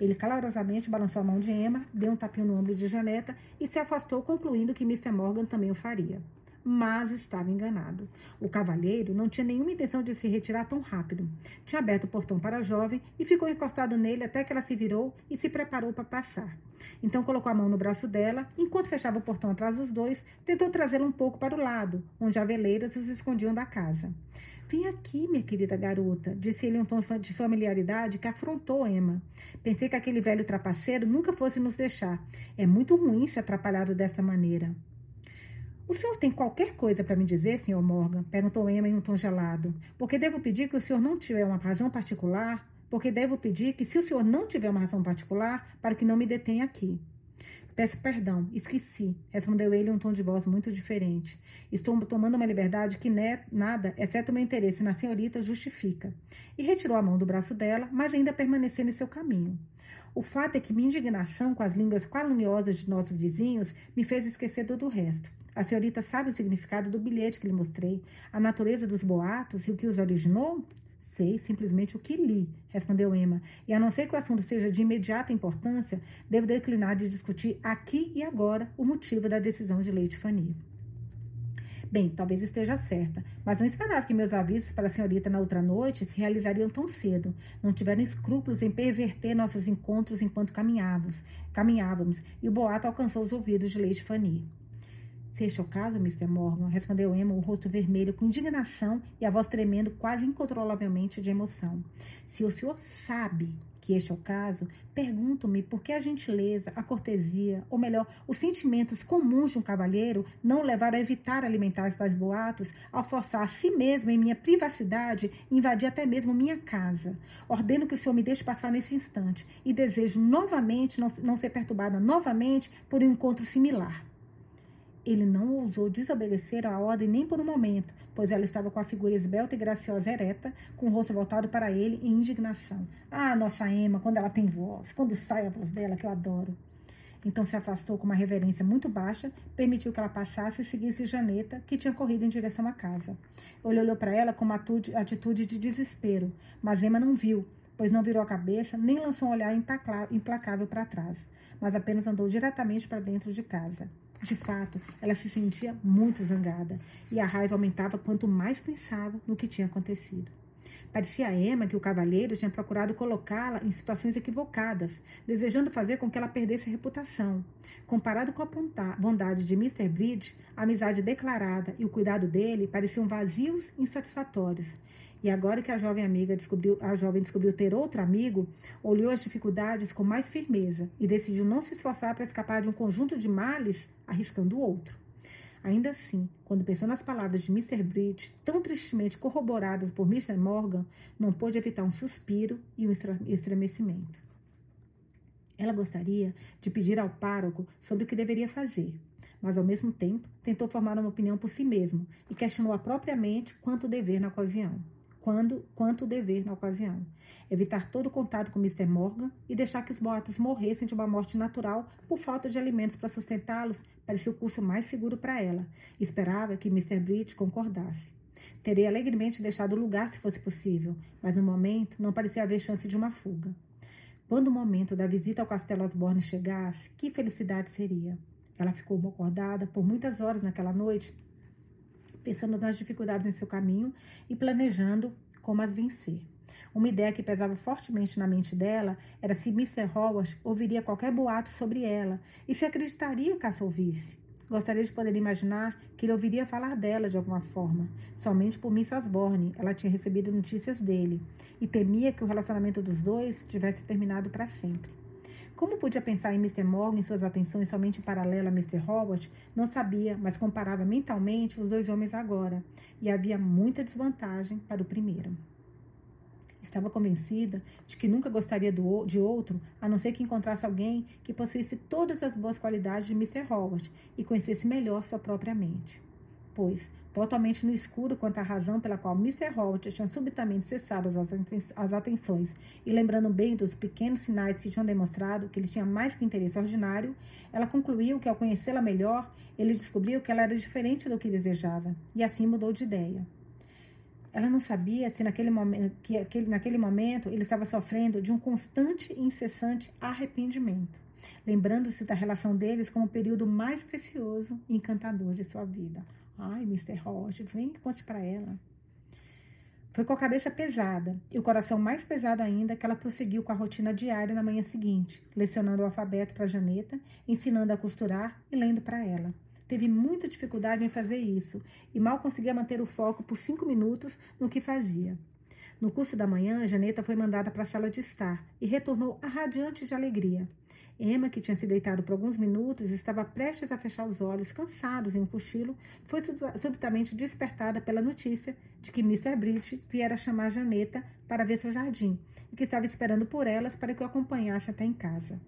Ele calorosamente balançou a mão de Emma, deu um tapinho no ombro de Janeta e se afastou, concluindo que Mr. Morgan também o faria mas estava enganado. O cavalheiro não tinha nenhuma intenção de se retirar tão rápido. Tinha aberto o portão para a jovem e ficou encostado nele até que ela se virou e se preparou para passar. Então colocou a mão no braço dela, enquanto fechava o portão atrás dos dois, tentou trazê-la um pouco para o lado, onde aveleiras os escondiam da casa. Vem aqui, minha querida garota, disse ele em um tom de familiaridade que afrontou Emma. Pensei que aquele velho trapaceiro nunca fosse nos deixar. É muito ruim se atrapalhado dessa maneira. O senhor tem qualquer coisa para me dizer, senhor Morgan? Perguntou Emma em um tom gelado. Porque devo pedir que o senhor não tiver uma razão particular? Porque devo pedir que, se o senhor não tiver uma razão particular, para que não me detenha aqui. Peço perdão, esqueci, respondeu ele em um tom de voz muito diferente. Estou tomando uma liberdade que ne, nada, exceto meu interesse na senhorita, justifica. E retirou a mão do braço dela, mas ainda permanecendo em seu caminho. O fato é que minha indignação com as línguas caluniosas de nossos vizinhos me fez esquecer todo o resto. A senhorita sabe o significado do bilhete que lhe mostrei, a natureza dos boatos e o que os originou? Sei simplesmente o que li, respondeu Emma, e a não ser que o assunto seja de imediata importância, devo declinar de discutir aqui e agora o motivo da decisão de Leite Fanny. Bem, talvez esteja certa, mas não esperava que meus avisos para a senhorita na outra noite se realizariam tão cedo. Não tiveram escrúpulos em perverter nossos encontros enquanto caminhávamos, caminhávamos e o boato alcançou os ouvidos de Leite Fanny. Se este é o caso, Mr. Morgan, respondeu Emma, o rosto vermelho com indignação e a voz tremendo quase incontrolavelmente de emoção. Se o senhor sabe que este é o caso, pergunto-me por que a gentileza, a cortesia, ou melhor, os sentimentos comuns de um cavalheiro não levaram a evitar alimentar tais boatos, ao forçar a si mesmo em minha privacidade invadir até mesmo minha casa. Ordeno que o senhor me deixe passar nesse instante e desejo novamente não, não ser perturbada novamente por um encontro similar. Ele não ousou desobedecer a ordem nem por um momento, pois ela estava com a figura esbelta e graciosa ereta, com o rosto voltado para ele em indignação. Ah, nossa Emma, quando ela tem voz, quando sai a voz dela, que eu adoro. Então se afastou com uma reverência muito baixa, permitiu que ela passasse e seguisse Janeta, que tinha corrido em direção à casa. Ele olhou para ela com uma atitude de desespero, mas Emma não viu, pois não virou a cabeça nem lançou um olhar implacável para trás, mas apenas andou diretamente para dentro de casa. De fato, ela se sentia muito zangada e a raiva aumentava quanto mais pensava no que tinha acontecido. Parecia a Emma que o cavalheiro tinha procurado colocá-la em situações equivocadas, desejando fazer com que ela perdesse a reputação. Comparado com a bondade de Mr. Bridge, a amizade declarada e o cuidado dele pareciam vazios e insatisfatórios, e agora que a jovem amiga descobriu, a jovem descobriu ter outro amigo, olhou as dificuldades com mais firmeza e decidiu não se esforçar para escapar de um conjunto de males, arriscando o outro. Ainda assim, quando pensou nas palavras de Mr. Bridge, tão tristemente corroboradas por Mr. Morgan, não pôde evitar um suspiro e um estremecimento. Ela gostaria de pedir ao pároco sobre o que deveria fazer, mas ao mesmo tempo tentou formar uma opinião por si mesmo e questionou a própria mente quanto dever na ocasião quando, quanto o dever na ocasião. Evitar todo contato com Mr. Morgan e deixar que os boatos morressem de uma morte natural por falta de alimentos para sustentá-los parecia o curso mais seguro para ela. Esperava que Mr. Bridge concordasse. Teria alegremente deixado o lugar se fosse possível, mas no momento não parecia haver chance de uma fuga. Quando o momento da visita ao Castelo Osborne chegasse, que felicidade seria! Ela ficou acordada por muitas horas naquela noite, pensando nas dificuldades em seu caminho e planejando como as vencer. Uma ideia que pesava fortemente na mente dela era se Mr. Howard ouviria qualquer boato sobre ela e se acreditaria caso ouvisse. Gostaria de poder imaginar que ele ouviria falar dela de alguma forma. Somente por Miss Osborne ela tinha recebido notícias dele e temia que o relacionamento dos dois tivesse terminado para sempre. Como podia pensar em Mr. Morgan e suas atenções somente em paralelo a Mr. Howard, não sabia, mas comparava mentalmente os dois homens agora, e havia muita desvantagem para o primeiro. Estava convencida de que nunca gostaria do, de outro, a não ser que encontrasse alguém que possuísse todas as boas qualidades de Mr. Howard e conhecesse melhor sua própria mente. Pois, totalmente no escuro quanto à razão pela qual Mr. Holt tinha subitamente cessado as atenções e lembrando bem dos pequenos sinais que tinham demonstrado que ele tinha mais que interesse ordinário, ela concluiu que ao conhecê-la melhor, ele descobriu que ela era diferente do que desejava e assim mudou de ideia. Ela não sabia se naquele momento, que aquele, naquele momento ele estava sofrendo de um constante e incessante arrependimento, lembrando-se da relação deles como o período mais precioso e encantador de sua vida. Ai, Mr. Roger, vem que conte para ela. Foi com a cabeça pesada e o coração mais pesado ainda que ela prosseguiu com a rotina diária na manhã seguinte, lecionando o alfabeto para Janeta, ensinando a costurar e lendo para ela. Teve muita dificuldade em fazer isso e mal conseguia manter o foco por cinco minutos no que fazia. No curso da manhã, Janeta foi mandada para a sala de estar e retornou radiante de alegria. Emma, que tinha se deitado por alguns minutos, estava prestes a fechar os olhos, cansados em um cochilo, foi subitamente despertada pela notícia de que Mr. Bridge viera chamar Janeta para ver seu jardim e que estava esperando por elas para que o acompanhasse até em casa.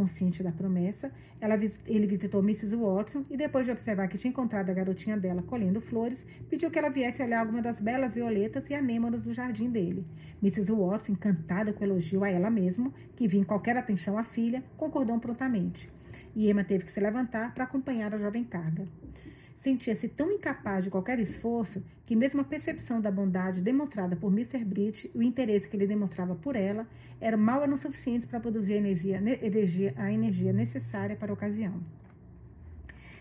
Consciente da promessa, ela, ele visitou Mrs. Watson e, depois de observar que tinha encontrado a garotinha dela colhendo flores, pediu que ela viesse olhar alguma das belas violetas e anêmonas do jardim dele. Mrs. Watson, encantada com o elogio a ela mesma, que vinha qualquer atenção à filha, concordou prontamente. E Emma teve que se levantar para acompanhar a jovem carga sentia-se tão incapaz de qualquer esforço que mesmo a percepção da bondade demonstrada por Mr. Britt e o interesse que ele demonstrava por ela eram mal eram suficientes para produzir a energia, energia, a energia necessária para a ocasião.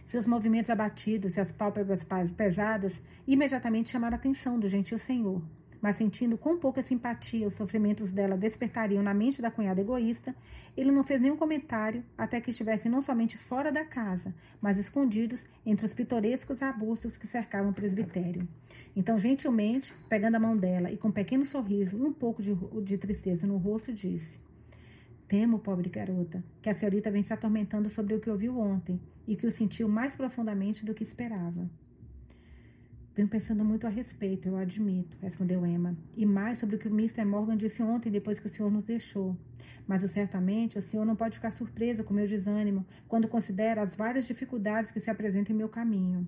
Seus movimentos abatidos e as pálpebras pesadas imediatamente chamaram a atenção do gentil senhor. Mas sentindo com pouca simpatia os sofrimentos dela despertariam na mente da cunhada egoísta, ele não fez nenhum comentário até que estivessem não somente fora da casa, mas escondidos entre os pitorescos arbustos que cercavam o presbitério. Então, gentilmente, pegando a mão dela e com um pequeno sorriso e um pouco de, de tristeza no rosto, disse: Temo, pobre garota, que a senhorita vem se atormentando sobre o que ouviu ontem e que o sentiu mais profundamente do que esperava. Venho pensando muito a respeito, eu admito, respondeu Emma, e mais sobre o que o Mr. Morgan disse ontem depois que o senhor nos deixou. Mas certamente o senhor não pode ficar surpresa com meu desânimo quando considera as várias dificuldades que se apresentam em meu caminho.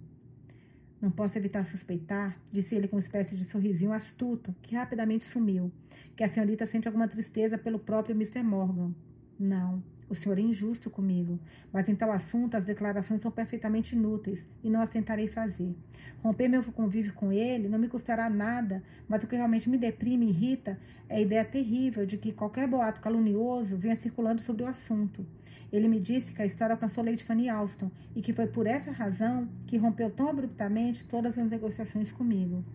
Não posso evitar suspeitar, disse ele com uma espécie de sorrisinho astuto, que rapidamente sumiu, que a senhorita sente alguma tristeza pelo próprio Mr. Morgan. Não, o senhor é injusto comigo, mas em tal assunto as declarações são perfeitamente inúteis e não as tentarei fazer. Romper meu convívio com ele não me custará nada, mas o que realmente me deprime e irrita é a ideia terrível de que qualquer boato calunioso venha circulando sobre o assunto. Ele me disse que a história alcançou Lady Fanny Alston e que foi por essa razão que rompeu tão abruptamente todas as negociações comigo.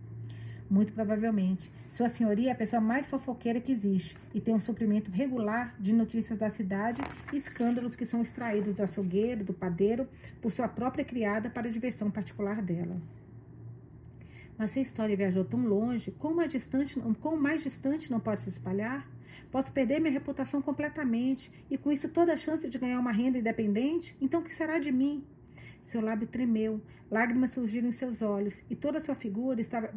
Muito provavelmente. Sua senhoria é a pessoa mais fofoqueira que existe e tem um suprimento regular de notícias da cidade e escândalos que são extraídos do açougueiro, do padeiro, por sua própria criada para a diversão particular dela. Mas se a história viajou tão longe, como mais distante, como mais distante não pode se espalhar? Posso perder minha reputação completamente e com isso toda a chance de ganhar uma renda independente? Então o que será de mim? Seu lábio tremeu, lágrimas surgiram em seus olhos e toda sua figura estava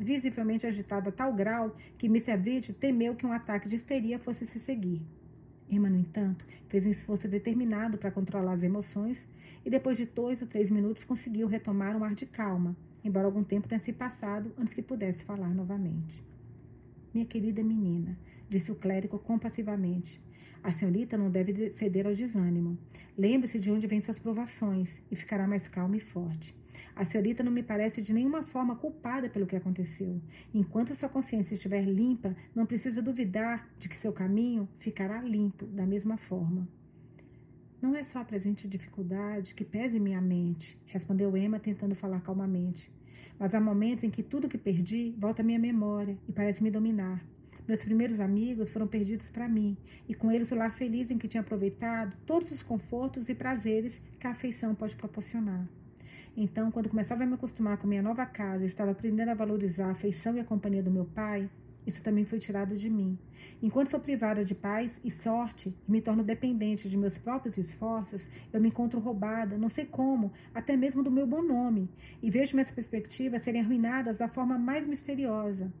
visivelmente agitada a tal grau que Mr. Bridge temeu que um ataque de histeria fosse se seguir. Emma, no entanto, fez um esforço determinado para controlar as emoções e depois de dois ou três minutos conseguiu retomar um ar de calma, embora algum tempo tenha se passado antes que pudesse falar novamente. Minha querida menina, disse o clérigo compassivamente, a senhorita não deve ceder ao desânimo. Lembre-se de onde vêm suas provações e ficará mais calma e forte. A senhorita não me parece de nenhuma forma culpada pelo que aconteceu. Enquanto sua consciência estiver limpa, não precisa duvidar de que seu caminho ficará limpo da mesma forma. Não é só a presente dificuldade que pesa em minha mente, respondeu Emma, tentando falar calmamente. Mas há momentos em que tudo que perdi volta à minha memória e parece me dominar. Meus primeiros amigos foram perdidos para mim, e com eles o lar feliz em que tinha aproveitado todos os confortos e prazeres que a afeição pode proporcionar. Então, quando começava a me acostumar com minha nova casa e estava aprendendo a valorizar a afeição e a companhia do meu pai, isso também foi tirado de mim. Enquanto sou privada de paz e sorte e me torno dependente de meus próprios esforços, eu me encontro roubada, não sei como, até mesmo do meu bom nome, e vejo minhas perspectivas serem arruinadas da forma mais misteriosa.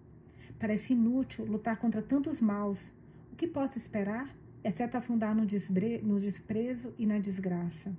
Parece inútil lutar contra tantos maus. O que posso esperar, exceto afundar no, no desprezo e na desgraça?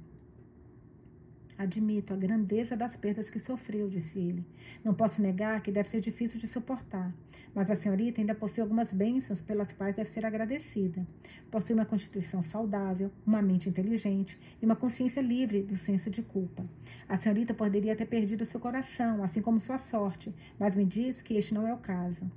Admito a grandeza das perdas que sofreu, disse ele. Não posso negar que deve ser difícil de suportar, mas a senhorita ainda possui algumas bênçãos pelas quais deve ser agradecida. Possui uma constituição saudável, uma mente inteligente e uma consciência livre do senso de culpa. A senhorita poderia ter perdido seu coração, assim como sua sorte, mas me diz que este não é o caso.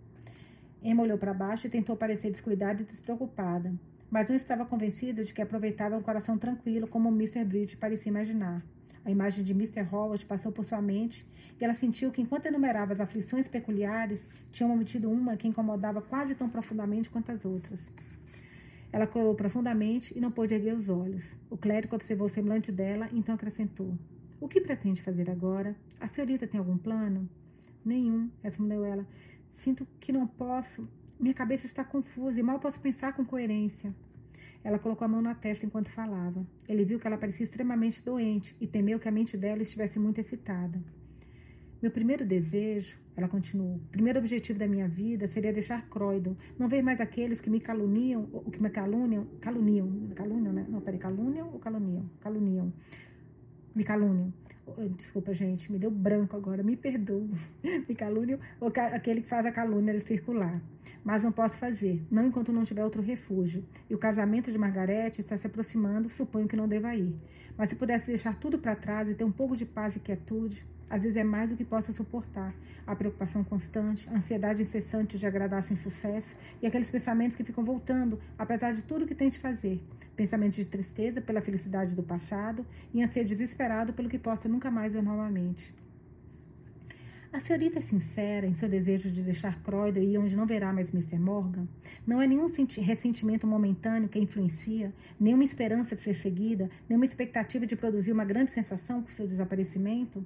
Emma olhou para baixo e tentou parecer descuidada e despreocupada, mas não estava convencida de que aproveitava um coração tranquilo como Mr. Bridge parecia imaginar. A imagem de Mr. Howard passou por sua mente e ela sentiu que, enquanto enumerava as aflições peculiares, tinha omitido uma que incomodava quase tão profundamente quanto as outras. Ela corou profundamente e não pôde erguer os olhos. O clérigo observou o semblante dela e então acrescentou: O que pretende fazer agora? A senhorita tem algum plano? Nenhum, respondeu ela. Sinto que não posso. Minha cabeça está confusa e mal posso pensar com coerência. Ela colocou a mão na testa enquanto falava. Ele viu que ela parecia extremamente doente e temeu que a mente dela estivesse muito excitada. Meu primeiro desejo, ela continuou, primeiro objetivo da minha vida seria deixar Croydon, não ver mais aqueles que me caluniam, ou que me caluniam, caluniam, caluniam, né? Não, peraí, caluniam ou caluniam? Caluniam. Me caluniam. Desculpa, gente, me deu branco agora, me perdoa. Me calúnia, ou aquele que faz a calúnia circular. Mas não posso fazer, não enquanto não tiver outro refúgio. E o casamento de Margarete está se aproximando, suponho que não deva ir. Mas se pudesse deixar tudo para trás e ter um pouco de paz e quietude, às vezes é mais do que possa suportar. A preocupação constante, a ansiedade incessante de agradar sem sucesso e aqueles pensamentos que ficam voltando, apesar de tudo que tente fazer. Pensamentos de tristeza pela felicidade do passado e anseio desesperado pelo que possa nunca mais ver novamente. A senhorita é sincera em seu desejo de deixar Croydon e onde não verá mais Mr. Morgan? Não é nenhum ressentimento momentâneo que a influencia, nenhuma esperança de ser seguida, nenhuma expectativa de produzir uma grande sensação com seu desaparecimento?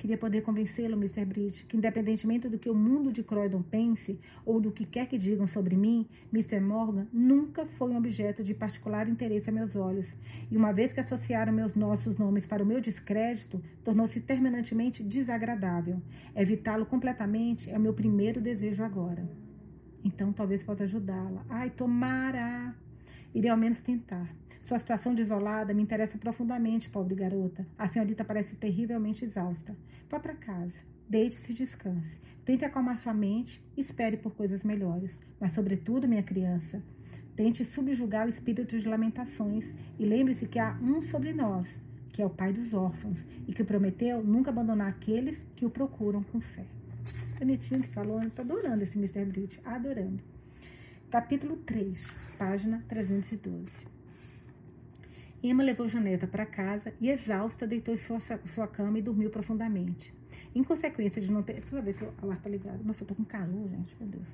Queria poder convencê-lo, Mr. Bridge, que independentemente do que o mundo de Croydon pense ou do que quer que digam sobre mim, Mr. Morgan nunca foi um objeto de particular interesse a meus olhos. E uma vez que associaram meus nossos nomes para o meu descrédito, tornou-se terminantemente desagradável. Evitá-lo completamente é o meu primeiro desejo agora. Então talvez possa ajudá-la. Ai, tomara! Irei ao menos tentar. Sua situação de isolada me interessa profundamente, pobre garota. A senhorita parece terrivelmente exausta. Vá para casa. Deite-se e descanse. Tente acalmar sua mente e espere por coisas melhores. Mas, sobretudo, minha criança, tente subjugar o espírito de lamentações e lembre-se que há um sobre nós, que é o pai dos órfãos, e que prometeu nunca abandonar aqueles que o procuram com fé. Bonitinho que falou, estou adorando esse Mr. Bridge, adorando. Capítulo 3, página 312. Emma levou Janeta para casa e, exausta, deitou em sua, sua cama e dormiu profundamente. Em consequência de não ter. Deixa eu ver se o ar tá ligado. Nossa, eu tô com calor, gente, meu Deus.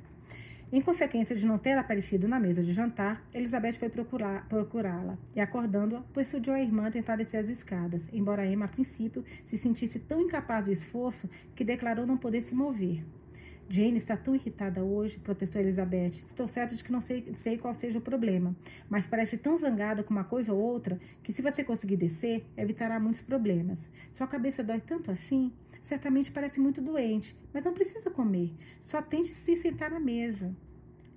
Em consequência de não ter aparecido na mesa de jantar, Elizabeth foi procurá-la e, acordando-a, persuadiu a irmã a tentar descer as escadas, embora Emma, a princípio, se sentisse tão incapaz do esforço que declarou não poder se mover. Jane está tão irritada hoje, protestou Elizabeth. Estou certa de que não sei, sei qual seja o problema, mas parece tão zangada com uma coisa ou outra que, se você conseguir descer, evitará muitos problemas. Sua cabeça dói tanto assim? Certamente parece muito doente, mas não precisa comer. Só tente se sentar à mesa.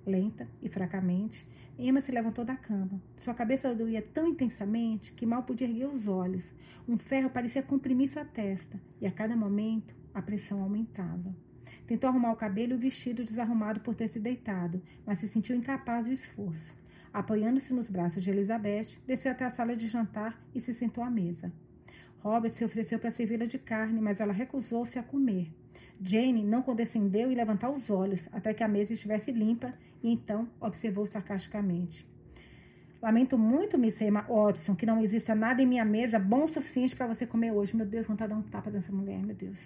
Lenta e fracamente, Emma se levantou da cama. Sua cabeça doía tão intensamente que mal podia erguer os olhos. Um ferro parecia comprimir sua testa, e a cada momento a pressão aumentava. Tentou arrumar o cabelo e o vestido desarrumado por ter se deitado, mas se sentiu incapaz de esforço. Apoiando-se nos braços de Elizabeth, desceu até a sala de jantar e se sentou à mesa. Robert se ofereceu para servi-la de carne, mas ela recusou-se a comer. Jane não condescendeu e levantou os olhos até que a mesa estivesse limpa e então observou sarcasticamente. Lamento muito, Miss Emma Watson, que não exista nada em minha mesa bom o suficiente para você comer hoje. Meu Deus, vontade de dar um tapa dessa mulher, meu Deus.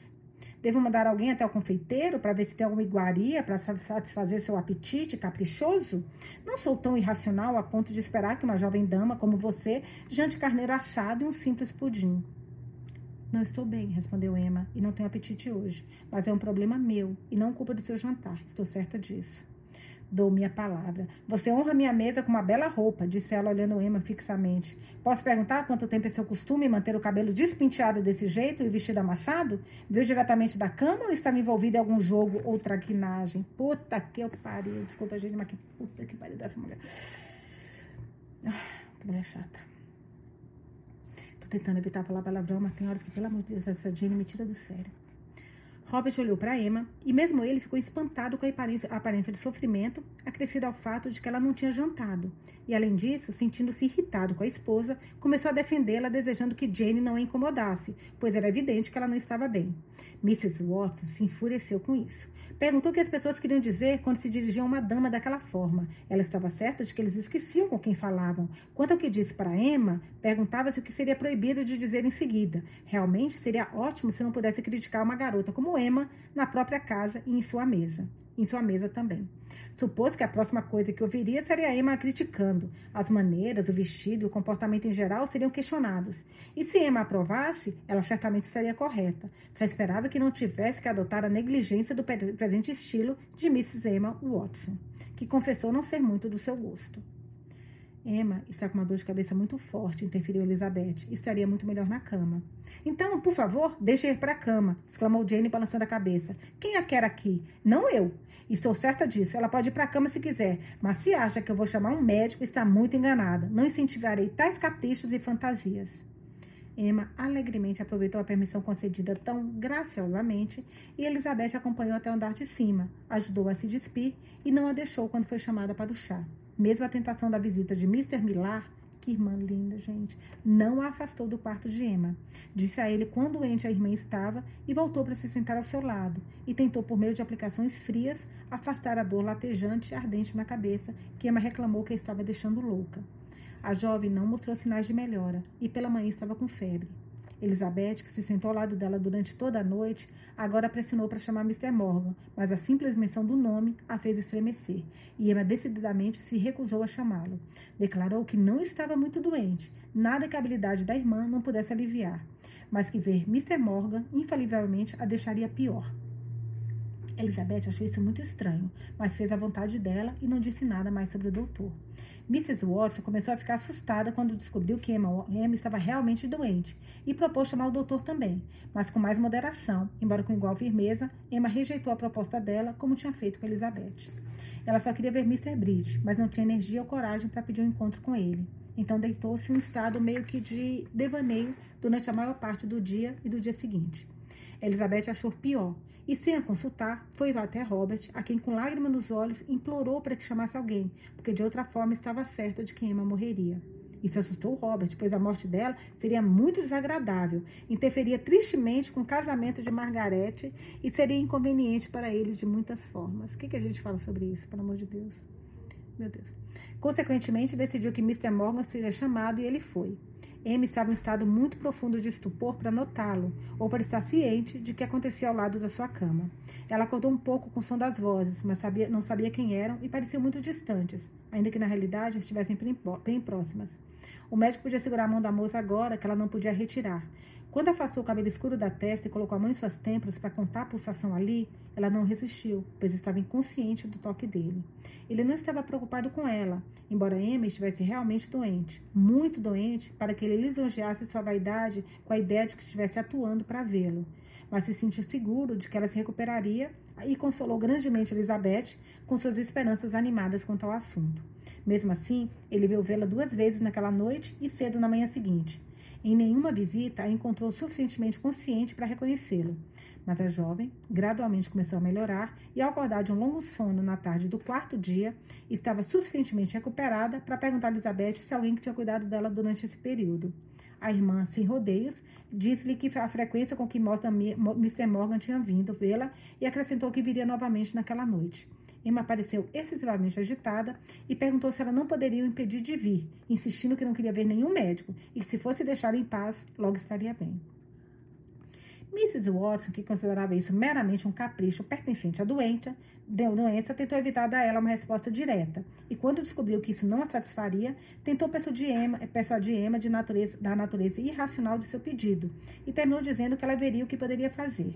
Devo mandar alguém até o confeiteiro para ver se tem alguma iguaria para satisfazer seu apetite caprichoso? Não sou tão irracional a ponto de esperar que uma jovem dama como você jante carneiro assado e um simples pudim. Não estou bem, respondeu Emma, e não tenho apetite hoje. Mas é um problema meu e não culpa do seu jantar. Estou certa disso. Dou minha palavra. Você honra minha mesa com uma bela roupa, disse ela olhando Emma fixamente. Posso perguntar quanto tempo é seu costume manter o cabelo despenteado desse jeito e o vestido amassado? Veio diretamente da cama ou estava envolvido em algum jogo ou traquinagem? Puta que eu pariu. Desculpa, gente, mas que puta que pariu dessa mulher. Ah, que mulher chata. Tô tentando evitar falar palavrão, mas tem horas que, pelo amor de Deus, essa Jane me tira do sério. Robert olhou para Emma e mesmo ele ficou espantado com a aparência, a aparência de sofrimento acrescida ao fato de que ela não tinha jantado. E além disso, sentindo-se irritado com a esposa, começou a defendê-la, desejando que Jane não a incomodasse, pois era evidente que ela não estava bem. Mrs. Watson se enfureceu com isso. Perguntou o que as pessoas queriam dizer quando se dirigiam a uma dama daquela forma. Ela estava certa de que eles esqueciam com quem falavam. Quanto ao que disse para Emma, perguntava-se o que seria proibido de dizer em seguida. Realmente seria ótimo se não pudesse criticar uma garota como Emma na própria casa e em sua mesa. Em sua mesa também. Supôs que a próxima coisa que ouviria seria Emma criticando. As maneiras, o vestido e o comportamento em geral seriam questionados. E se Emma aprovasse, ela certamente estaria correta. Só esperava que não tivesse que adotar a negligência do presente estilo de Mrs. Emma Watson, que confessou não ser muito do seu gosto. Emma está com uma dor de cabeça muito forte, interferiu Elizabeth. Estaria muito melhor na cama. Então, por favor, deixe ir para a cama, exclamou Jane balançando a cabeça. Quem a quer aqui? Não eu. Estou certa disso. Ela pode ir para a cama se quiser, mas se acha que eu vou chamar um médico, está muito enganada. Não incentivarei tais caprichos e fantasias. Emma alegremente aproveitou a permissão concedida tão graciosamente e Elizabeth acompanhou até o andar de cima, ajudou a se despir e não a deixou quando foi chamada para o chá. Mesmo a tentação da visita de Mr. Millar, que irmã linda, gente, não a afastou do quarto de Emma. Disse a ele quão doente a irmã estava e voltou para se sentar ao seu lado e tentou, por meio de aplicações frias, afastar a dor latejante e ardente na cabeça que Emma reclamou que a estava deixando louca. A jovem não mostrou sinais de melhora e pela manhã estava com febre. Elizabeth, que se sentou ao lado dela durante toda a noite, agora pressionou para chamar Mr. Morgan, mas a simples menção do nome a fez estremecer, e Emma decididamente se recusou a chamá-lo. Declarou que não estava muito doente, nada que a habilidade da irmã não pudesse aliviar, mas que ver Mr. Morgan infalivelmente a deixaria pior. Elizabeth achou isso muito estranho, mas fez a vontade dela e não disse nada mais sobre o doutor. Mrs. Watson começou a ficar assustada quando descobriu que Emma, Emma, estava realmente doente e propôs chamar o doutor também, mas com mais moderação, embora com igual firmeza, Emma rejeitou a proposta dela, como tinha feito com Elizabeth. Ela só queria ver Mr. Bridge, mas não tinha energia ou coragem para pedir um encontro com ele. Então deitou-se em um estado meio que de devaneio durante a maior parte do dia e do dia seguinte. Elizabeth achou pior e, sem a consultar, foi até Robert, a quem, com lágrimas nos olhos, implorou para que chamasse alguém, porque de outra forma estava certa de que Emma morreria. Isso assustou Robert, pois a morte dela seria muito desagradável, interferia tristemente com o casamento de Margarete e seria inconveniente para ele de muitas formas. O que, que a gente fala sobre isso, pelo amor de Deus? Meu Deus. Consequentemente, decidiu que Mr. Morgan seria chamado e ele foi. Amy estava em estado muito profundo de estupor para notá-lo, ou para estar ciente de que acontecia ao lado da sua cama. Ela acordou um pouco com o som das vozes, mas sabia, não sabia quem eram e pareciam muito distantes, ainda que na realidade estivessem bem próximas. O médico podia segurar a mão da moça agora que ela não podia retirar. Quando afastou o cabelo escuro da testa e colocou a mão em suas têmporas para contar a pulsação ali, ela não resistiu, pois estava inconsciente do toque dele. Ele não estava preocupado com ela, embora Emma estivesse realmente doente, muito doente, para que ele lisonjeasse sua vaidade com a ideia de que estivesse atuando para vê-lo. Mas se sentiu seguro de que ela se recuperaria e consolou grandemente Elizabeth com suas esperanças animadas quanto ao assunto. Mesmo assim, ele veio vê-la duas vezes naquela noite e cedo na manhã seguinte. Em nenhuma visita a encontrou suficientemente consciente para reconhecê-lo. Mas a jovem gradualmente começou a melhorar e, ao acordar de um longo sono na tarde do quarto dia, estava suficientemente recuperada para perguntar a Elizabeth se alguém tinha cuidado dela durante esse período. A irmã, sem rodeios, disse-lhe que a frequência com que Mr. Morgan tinha vindo vê-la e acrescentou que viria novamente naquela noite. Emma pareceu excessivamente agitada e perguntou se ela não poderia o impedir de vir, insistindo que não queria ver nenhum médico e que se fosse deixá-la em paz, logo estaria bem. Mrs. Watson, que considerava isso meramente um capricho pertencente à doente, deu doença, tentou evitar dar a ela uma resposta direta. E quando descobriu que isso não a satisfaria, tentou persuadir Emma, persuadir Emma de natureza, da natureza irracional de seu pedido e terminou dizendo que ela veria o que poderia fazer.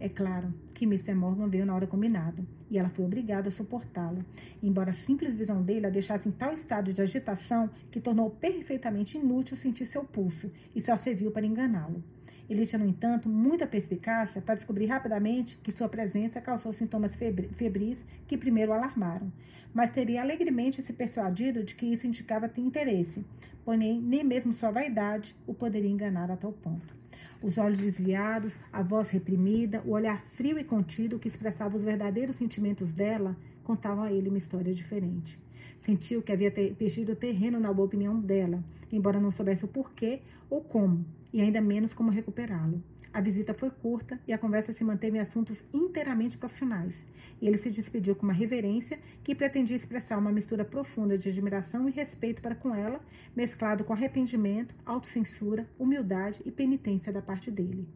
É claro que Mr. Morgan veio na hora combinada e ela foi obrigada a suportá-lo, embora a simples visão dele a deixasse em tal estado de agitação que tornou perfeitamente inútil sentir seu pulso e só serviu para enganá-lo. Ele tinha, no entanto, muita perspicácia para descobrir rapidamente que sua presença causou sintomas febris que primeiro alarmaram, mas teria alegremente se persuadido de que isso indicava ter interesse, porém nem mesmo sua vaidade o poderia enganar a tal ponto os olhos desviados, a voz reprimida, o olhar frio e contido que expressava os verdadeiros sentimentos dela, contavam a ele uma história diferente. Sentiu que havia perdido terreno na boa opinião dela, embora não soubesse o porquê ou como, e ainda menos como recuperá-lo. A visita foi curta e a conversa se manteve em assuntos inteiramente profissionais. Ele se despediu com uma reverência que pretendia expressar uma mistura profunda de admiração e respeito para com ela, mesclado com arrependimento, autocensura, humildade e penitência da parte dele.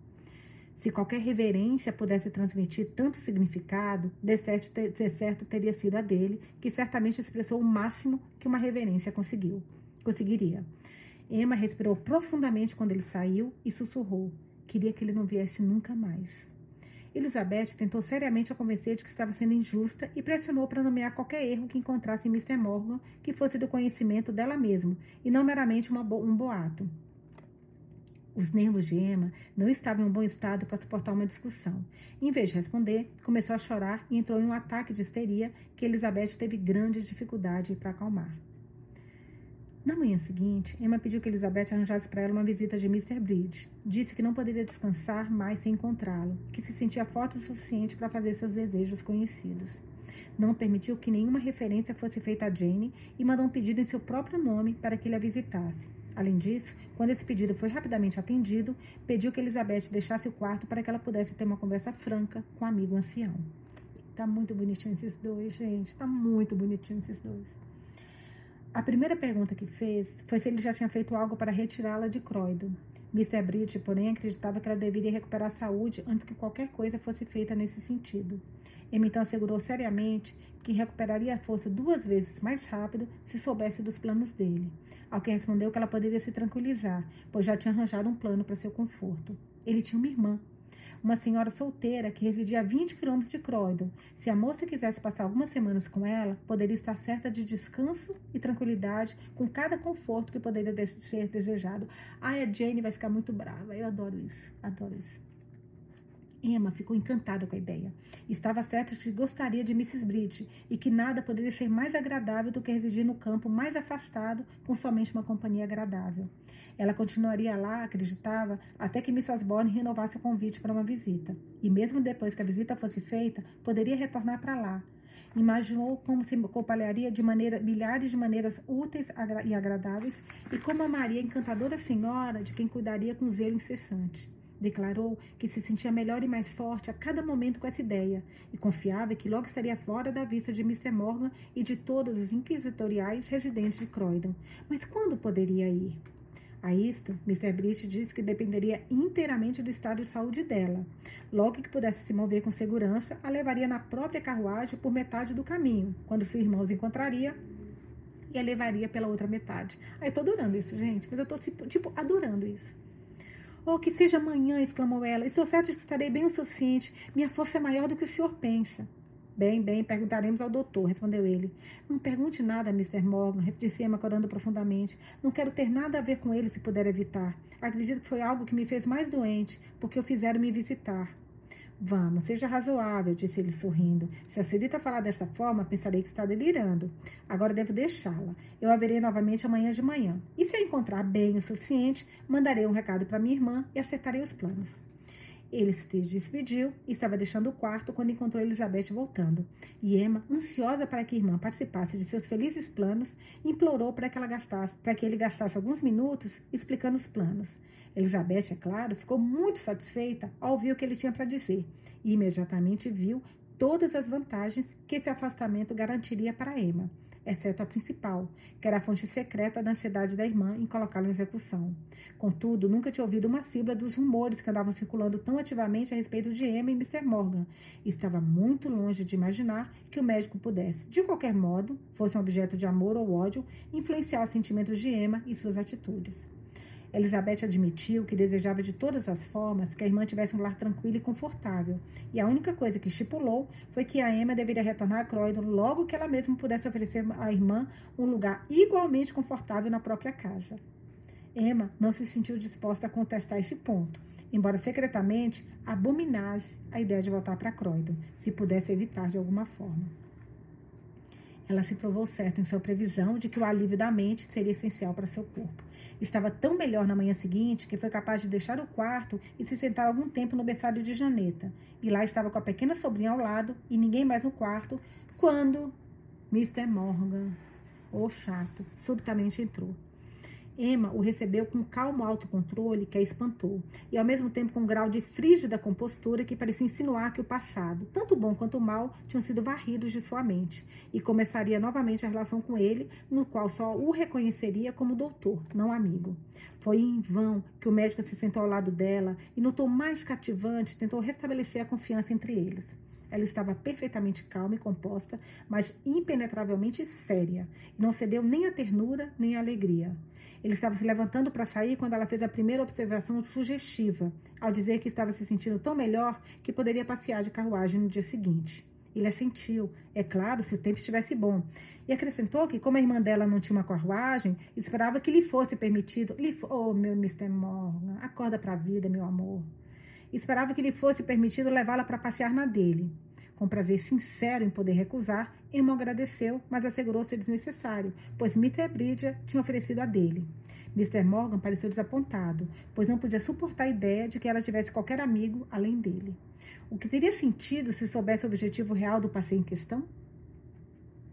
Se qualquer reverência pudesse transmitir tanto significado, de certo teria sido a dele, que certamente expressou o máximo que uma reverência conseguiu, conseguiria. Emma respirou profundamente quando ele saiu e sussurrou: Queria que ele não viesse nunca mais. Elizabeth tentou seriamente a convencer de que estava sendo injusta e pressionou para nomear qualquer erro que encontrasse em Mr. Morgan que fosse do conhecimento dela mesma e não meramente bo um boato. Os nervos de Emma não estavam em um bom estado para suportar uma discussão. Em vez de responder, começou a chorar e entrou em um ataque de histeria que Elizabeth teve grande dificuldade para acalmar. Na manhã seguinte, Emma pediu que Elizabeth arranjasse para ela uma visita de Mr. Bridge. Disse que não poderia descansar mais sem encontrá-lo, que se sentia forte o suficiente para fazer seus desejos conhecidos. Não permitiu que nenhuma referência fosse feita a Jane e mandou um pedido em seu próprio nome para que ele a visitasse. Além disso, quando esse pedido foi rapidamente atendido, pediu que Elizabeth deixasse o quarto para que ela pudesse ter uma conversa franca com o amigo ancião. Tá muito bonitinho esses dois, gente. Tá muito bonitinho esses dois. A primeira pergunta que fez foi se ele já tinha feito algo para retirá-la de Croydon. Mr. Bridge, porém, acreditava que ela deveria recuperar a saúde antes que qualquer coisa fosse feita nesse sentido. Emma então assegurou seriamente que recuperaria a força duas vezes mais rápido se soubesse dos planos dele. Ao que respondeu que ela poderia se tranquilizar, pois já tinha arranjado um plano para seu conforto. Ele tinha uma irmã, uma senhora solteira que residia a 20 quilômetros de Croydon. Se a moça quisesse passar algumas semanas com ela, poderia estar certa de descanso e tranquilidade, com cada conforto que poderia ser desejado. Ai, a Jane vai ficar muito brava. Eu adoro isso, adoro isso. Emma ficou encantada com a ideia. Estava certa de que gostaria de Mrs. Bridge e que nada poderia ser mais agradável do que residir no campo mais afastado com somente uma companhia agradável. Ela continuaria lá, acreditava, até que Miss Osborne renovasse o convite para uma visita. E mesmo depois que a visita fosse feita, poderia retornar para lá. Imaginou como se compalharia de maneira, milhares de maneiras úteis e agradáveis e como amaria a encantadora senhora de quem cuidaria com zelo incessante. Declarou que se sentia melhor e mais forte a cada momento com essa ideia e confiava que logo estaria fora da vista de Mr. Morgan e de todos os inquisitoriais residentes de Croydon. Mas quando poderia ir? A isto, Mr. Britt disse que dependeria inteiramente do estado de saúde dela. Logo que pudesse se mover com segurança, a levaria na própria carruagem por metade do caminho, quando seu irmão os encontraria e a levaria pela outra metade. Aí eu tô adorando isso, gente, mas eu tô tipo adorando isso. Oh, que seja amanhã, exclamou ela. Estou certa de que estarei bem o suficiente. Minha força é maior do que o senhor pensa. Bem, bem, perguntaremos ao doutor, respondeu ele. Não pergunte nada, Mr. Morgan, disse Emma corando profundamente. Não quero ter nada a ver com ele se puder evitar. Acredito que foi algo que me fez mais doente, porque o fizeram me visitar. Vamos, seja razoável, disse ele sorrindo. Se a falar dessa forma, pensarei que está delirando. Agora devo deixá-la. Eu a verei novamente amanhã de manhã. E se eu encontrar bem o suficiente, mandarei um recado para minha irmã e acertarei os planos. Ele se despediu e estava deixando o quarto quando encontrou Elizabeth voltando. E Emma, ansiosa para que a irmã participasse de seus felizes planos, implorou para que, ela gastasse, para que ele gastasse alguns minutos explicando os planos. Elizabeth, é claro, ficou muito satisfeita ao ouvir o que ele tinha para dizer e imediatamente viu todas as vantagens que esse afastamento garantiria para Emma, exceto a principal, que era a fonte secreta da ansiedade da irmã em colocá-lo em execução. Contudo, nunca tinha ouvido uma sílaba dos rumores que andavam circulando tão ativamente a respeito de Emma e Mr. Morgan, estava muito longe de imaginar que o médico pudesse, de qualquer modo, fosse um objeto de amor ou ódio, influenciar os sentimentos de Emma e suas atitudes. Elizabeth admitiu que desejava de todas as formas que a irmã tivesse um lar tranquilo e confortável, e a única coisa que estipulou foi que a Emma deveria retornar a Croydon logo que ela mesma pudesse oferecer à irmã um lugar igualmente confortável na própria casa. Emma não se sentiu disposta a contestar esse ponto, embora secretamente abominasse a ideia de voltar para Croydon, se pudesse evitar de alguma forma. Ela se provou certa em sua previsão de que o alívio da mente seria essencial para seu corpo. Estava tão melhor na manhã seguinte que foi capaz de deixar o quarto e se sentar algum tempo no berçário de Janeta. E lá estava com a pequena sobrinha ao lado e ninguém mais no quarto, quando Mr. Morgan, o chato, subitamente entrou. Emma o recebeu com calmo autocontrole que a espantou, e ao mesmo tempo com um grau de frígida compostura que parecia insinuar que o passado, tanto bom quanto mal, tinham sido varridos de sua mente, e começaria novamente a relação com ele, no qual só o reconheceria como doutor, não amigo. Foi em vão que o médico se sentou ao lado dela e, no tom mais cativante, tentou restabelecer a confiança entre eles. Ela estava perfeitamente calma e composta, mas impenetravelmente séria, e não cedeu nem à ternura nem à alegria. Ele estava se levantando para sair quando ela fez a primeira observação sugestiva, ao dizer que estava se sentindo tão melhor que poderia passear de carruagem no dia seguinte. Ele assentiu, é claro, se o tempo estivesse bom, e acrescentou que, como a irmã dela não tinha uma carruagem, esperava que lhe fosse permitido. Lhe, oh, meu Mr. Morgan, acorda para a vida, meu amor. Esperava que lhe fosse permitido levá-la para passear na dele. Com prazer sincero em poder recusar, Emma agradeceu, mas assegurou ser desnecessário, pois Mr. Bridger tinha oferecido a dele. Mr. Morgan pareceu desapontado, pois não podia suportar a ideia de que ela tivesse qualquer amigo além dele. O que teria sentido se soubesse o objetivo real do passeio em questão?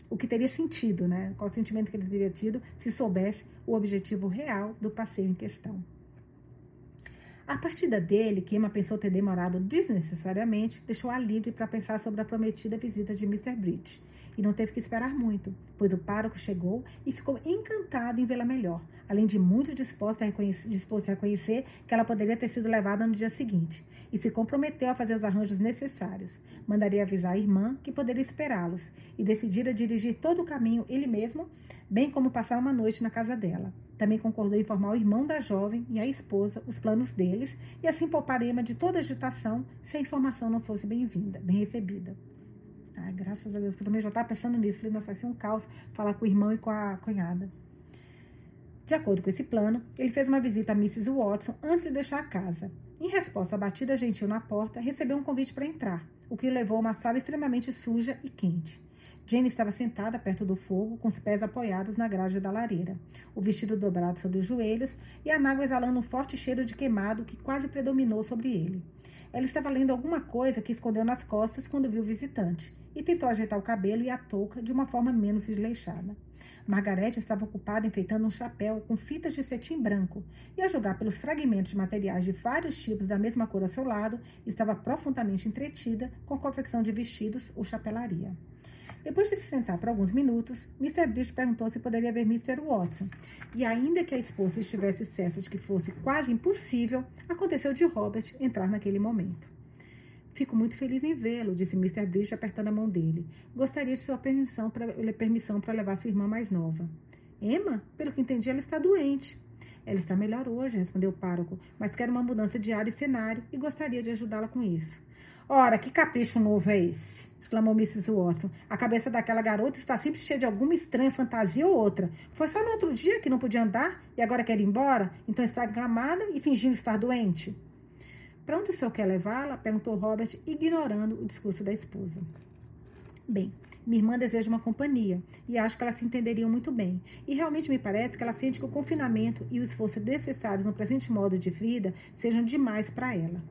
O que teria sentido, né? Qual o sentimento que ele teria tido se soubesse o objetivo real do passeio em questão? A partida dele, que Emma pensou ter demorado desnecessariamente, deixou-a livre para pensar sobre a prometida visita de Mr. Bridge. e não teve que esperar muito, pois o pároco chegou e ficou encantado em vê-la melhor, além de muito disposto a, reconhecer, disposto a reconhecer que ela poderia ter sido levada no dia seguinte, e se comprometeu a fazer os arranjos necessários. Mandaria avisar a irmã que poderia esperá-los, e decidira dirigir todo o caminho ele mesmo, bem como passar uma noite na casa dela. Também concordou em informar o irmão da jovem e a esposa os planos deles, e assim poupar Emma de toda agitação se a informação não fosse bem-vinda, bem recebida. Ah, graças a Deus, que eu também já estava pensando nisso. Falei, nossa, vai ser um caos falar com o irmão e com a cunhada. De acordo com esse plano, ele fez uma visita a Mrs. Watson antes de deixar a casa. Em resposta à batida gentil na porta, recebeu um convite para entrar, o que o levou a uma sala extremamente suja e quente. Jane estava sentada perto do fogo, com os pés apoiados na grade da lareira, o vestido dobrado sobre os joelhos e a mágoa exalando um forte cheiro de queimado que quase predominou sobre ele. Ela estava lendo alguma coisa que escondeu nas costas quando viu o visitante e tentou ajeitar o cabelo e a touca de uma forma menos desleixada. Margarete estava ocupada enfeitando um chapéu com fitas de cetim branco e, a julgar pelos fragmentos de materiais de vários tipos da mesma cor ao seu lado, estava profundamente entretida com a confecção de vestidos ou chapelaria. Depois de se sentar por alguns minutos, Mr. Bridge perguntou se poderia ver Mr. Watson. E ainda que a esposa estivesse certa de que fosse quase impossível, aconteceu de Robert entrar naquele momento. Fico muito feliz em vê-lo, disse Mr. Bridge, apertando a mão dele. Gostaria de sua permissão para permissão levar sua irmã mais nova. Emma, pelo que entendi, ela está doente. Ela está melhor hoje, respondeu o pároco, mas quer uma mudança de ar e cenário e gostaria de ajudá-la com isso. Ora, que capricho novo é esse? exclamou Mrs. Watson. A cabeça daquela garota está sempre cheia de alguma estranha fantasia ou outra. Foi só no outro dia que não podia andar e agora quer ir embora? Então está acamada e fingindo estar doente? Para onde o senhor quer levá-la? perguntou Robert, ignorando o discurso da esposa. Bem, minha irmã deseja uma companhia e acho que elas se entenderiam muito bem. E realmente me parece que ela sente que o confinamento e o esforço necessários no presente modo de vida sejam demais para ela.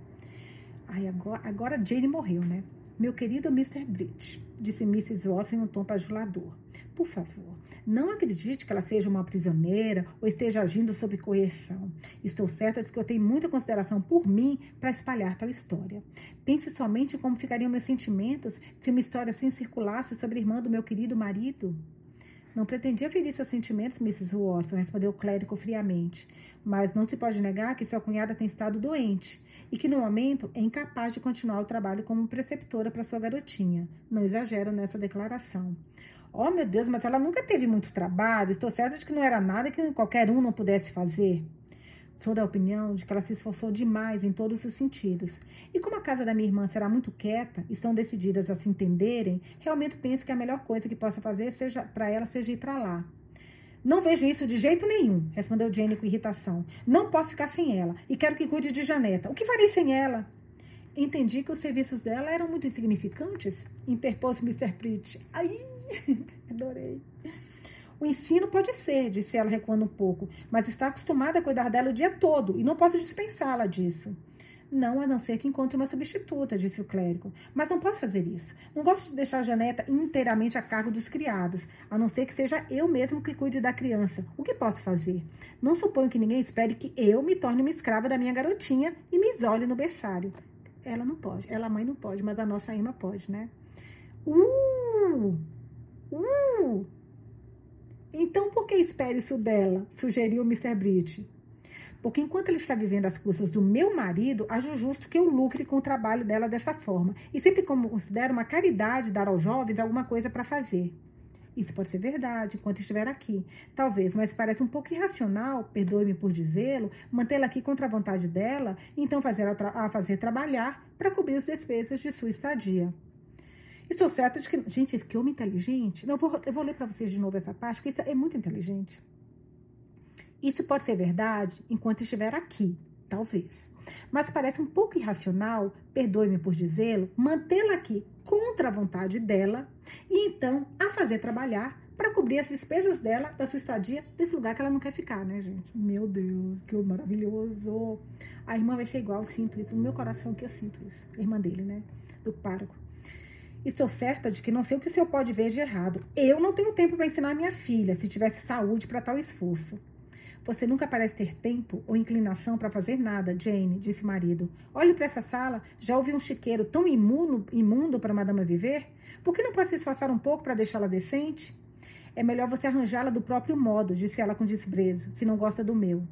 Ai, agora, agora Jane morreu, né? Meu querido Mr. Bridge, disse Mrs. Watson em um tom bajulador. Por favor, não acredite que ela seja uma prisioneira ou esteja agindo sob coerção. Estou certa de que eu tenho muita consideração por mim para espalhar tal história. Pense somente como ficariam meus sentimentos se uma história assim circulasse sobre a irmã do meu querido marido. Não pretendia ferir seus sentimentos, Mrs. Watson, respondeu o clérigo friamente. Mas não se pode negar que sua cunhada tem estado doente e que, no momento, é incapaz de continuar o trabalho como preceptora para sua garotinha. Não exagero nessa declaração. Oh, meu Deus, mas ela nunca teve muito trabalho. Estou certa de que não era nada que qualquer um não pudesse fazer. Sou da opinião de que ela se esforçou demais em todos os sentidos. E como a casa da minha irmã será muito quieta, estão decididas a se entenderem, realmente penso que a melhor coisa que possa fazer seja para ela seja ir para lá. Não vejo isso de jeito nenhum, respondeu Jenny com irritação. Não posso ficar sem ela e quero que cuide de Janeta. O que farei sem ela? Entendi que os serviços dela eram muito insignificantes, interpôs Mr. Pritt. Ai, adorei. O ensino pode ser, disse ela recuando um pouco, mas está acostumada a cuidar dela o dia todo e não posso dispensá-la disso. Não, a não ser que encontre uma substituta, disse o clérigo. Mas não posso fazer isso. Não gosto de deixar a Janeta inteiramente a cargo dos criados, a não ser que seja eu mesmo que cuide da criança. O que posso fazer? Não suponho que ninguém espere que eu me torne uma escrava da minha garotinha e me isole no berçário. Ela não pode, ela mãe não pode, mas a nossa Irma pode, né? Uh! Uh! Então, por que espera isso dela? Sugeriu Mr. Bridge. Porque enquanto ele está vivendo as custas do meu marido, acho justo que eu lucre com o trabalho dela dessa forma. E sempre como considero uma caridade dar aos jovens alguma coisa para fazer. Isso pode ser verdade enquanto estiver aqui. Talvez, mas parece um pouco irracional, perdoe-me por dizê-lo, mantê-la aqui contra a vontade dela e então fazer a, a fazer trabalhar para cobrir os despesas de sua estadia. Estou certa de que. Gente, que homem inteligente. Não, eu vou, eu vou ler para vocês de novo essa parte, porque isso é muito inteligente. Isso pode ser verdade enquanto estiver aqui, talvez. Mas parece um pouco irracional, perdoe-me por dizê-lo, mantê-la aqui contra a vontade dela e então a fazer trabalhar para cobrir as despesas dela, da sua estadia, desse lugar que ela não quer ficar, né, gente? Meu Deus, que maravilhoso! A irmã vai ser igual, eu sinto isso, no meu coração que eu sinto isso. Irmã dele, né? Do pároco. Estou certa de que não sei o que o senhor pode ver de errado. Eu não tenho tempo para ensinar minha filha, se tivesse saúde para tal esforço. Você nunca parece ter tempo ou inclinação para fazer nada, Jane, disse o marido. Olhe para essa sala. Já ouvi um chiqueiro tão imuno, imundo para Madama viver? Por que não pode se esforçar um pouco para deixá-la decente? É melhor você arranjá-la do próprio modo, disse ela com desprezo, se não gosta do meu.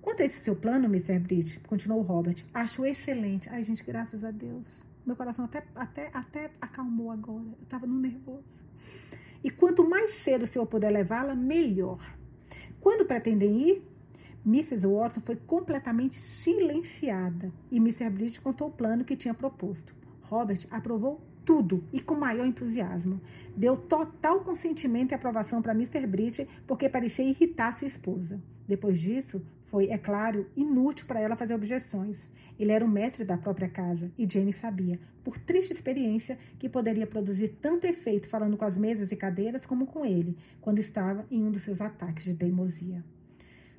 Quanto a esse seu plano, Mr. Bridge, continuou Robert, acho excelente. Ai, gente, graças a Deus. Meu coração até, até, até acalmou agora. Eu estava no nervoso. E quanto mais cedo o senhor puder levá-la, melhor. Quando pretendem ir? Mrs. Watson foi completamente silenciada e Mr. Bridge contou o plano que tinha proposto. Robert aprovou tudo e com maior entusiasmo. Deu total consentimento e aprovação para Mr. Bridge porque parecia irritar sua esposa. Depois disso, foi, é claro, inútil para ela fazer objeções. Ele era o mestre da própria casa e Jane sabia, por triste experiência, que poderia produzir tanto efeito falando com as mesas e cadeiras como com ele, quando estava em um dos seus ataques de teimosia.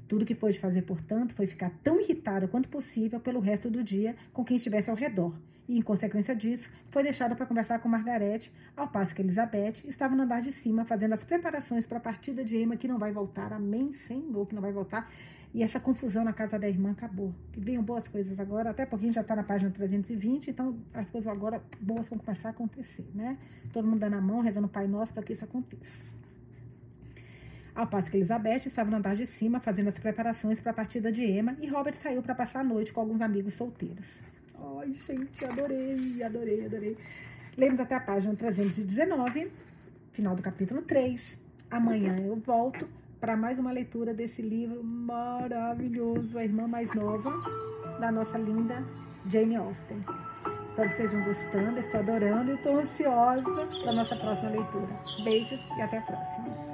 Tudo que pôde fazer, portanto, foi ficar tão irritada quanto possível pelo resto do dia com quem estivesse ao redor, e, em consequência disso, foi deixada para conversar com Margarete, ao passo que Elizabeth estava no andar de cima fazendo as preparações para a partida de Emma, que não vai voltar. Amém, Senhor, que não vai voltar. E essa confusão na casa da irmã acabou. Que venham boas coisas agora, até porque a gente já está na página 320, então as coisas agora boas vão começar a acontecer, né? Todo mundo dando a mão, rezando o Pai Nosso para que isso aconteça. Ao passo que Elizabeth estava no andar de cima fazendo as preparações para a partida de Emma e Robert saiu para passar a noite com alguns amigos solteiros. Ai, gente, adorei, adorei, adorei. Lemos até a página 319, final do capítulo 3. Amanhã eu volto para mais uma leitura desse livro maravilhoso, A Irmã Mais Nova, da nossa linda Jane Austen. Espero que vocês estejam gostando, estou adorando e estou ansiosa para nossa próxima leitura. Beijos e até a próxima.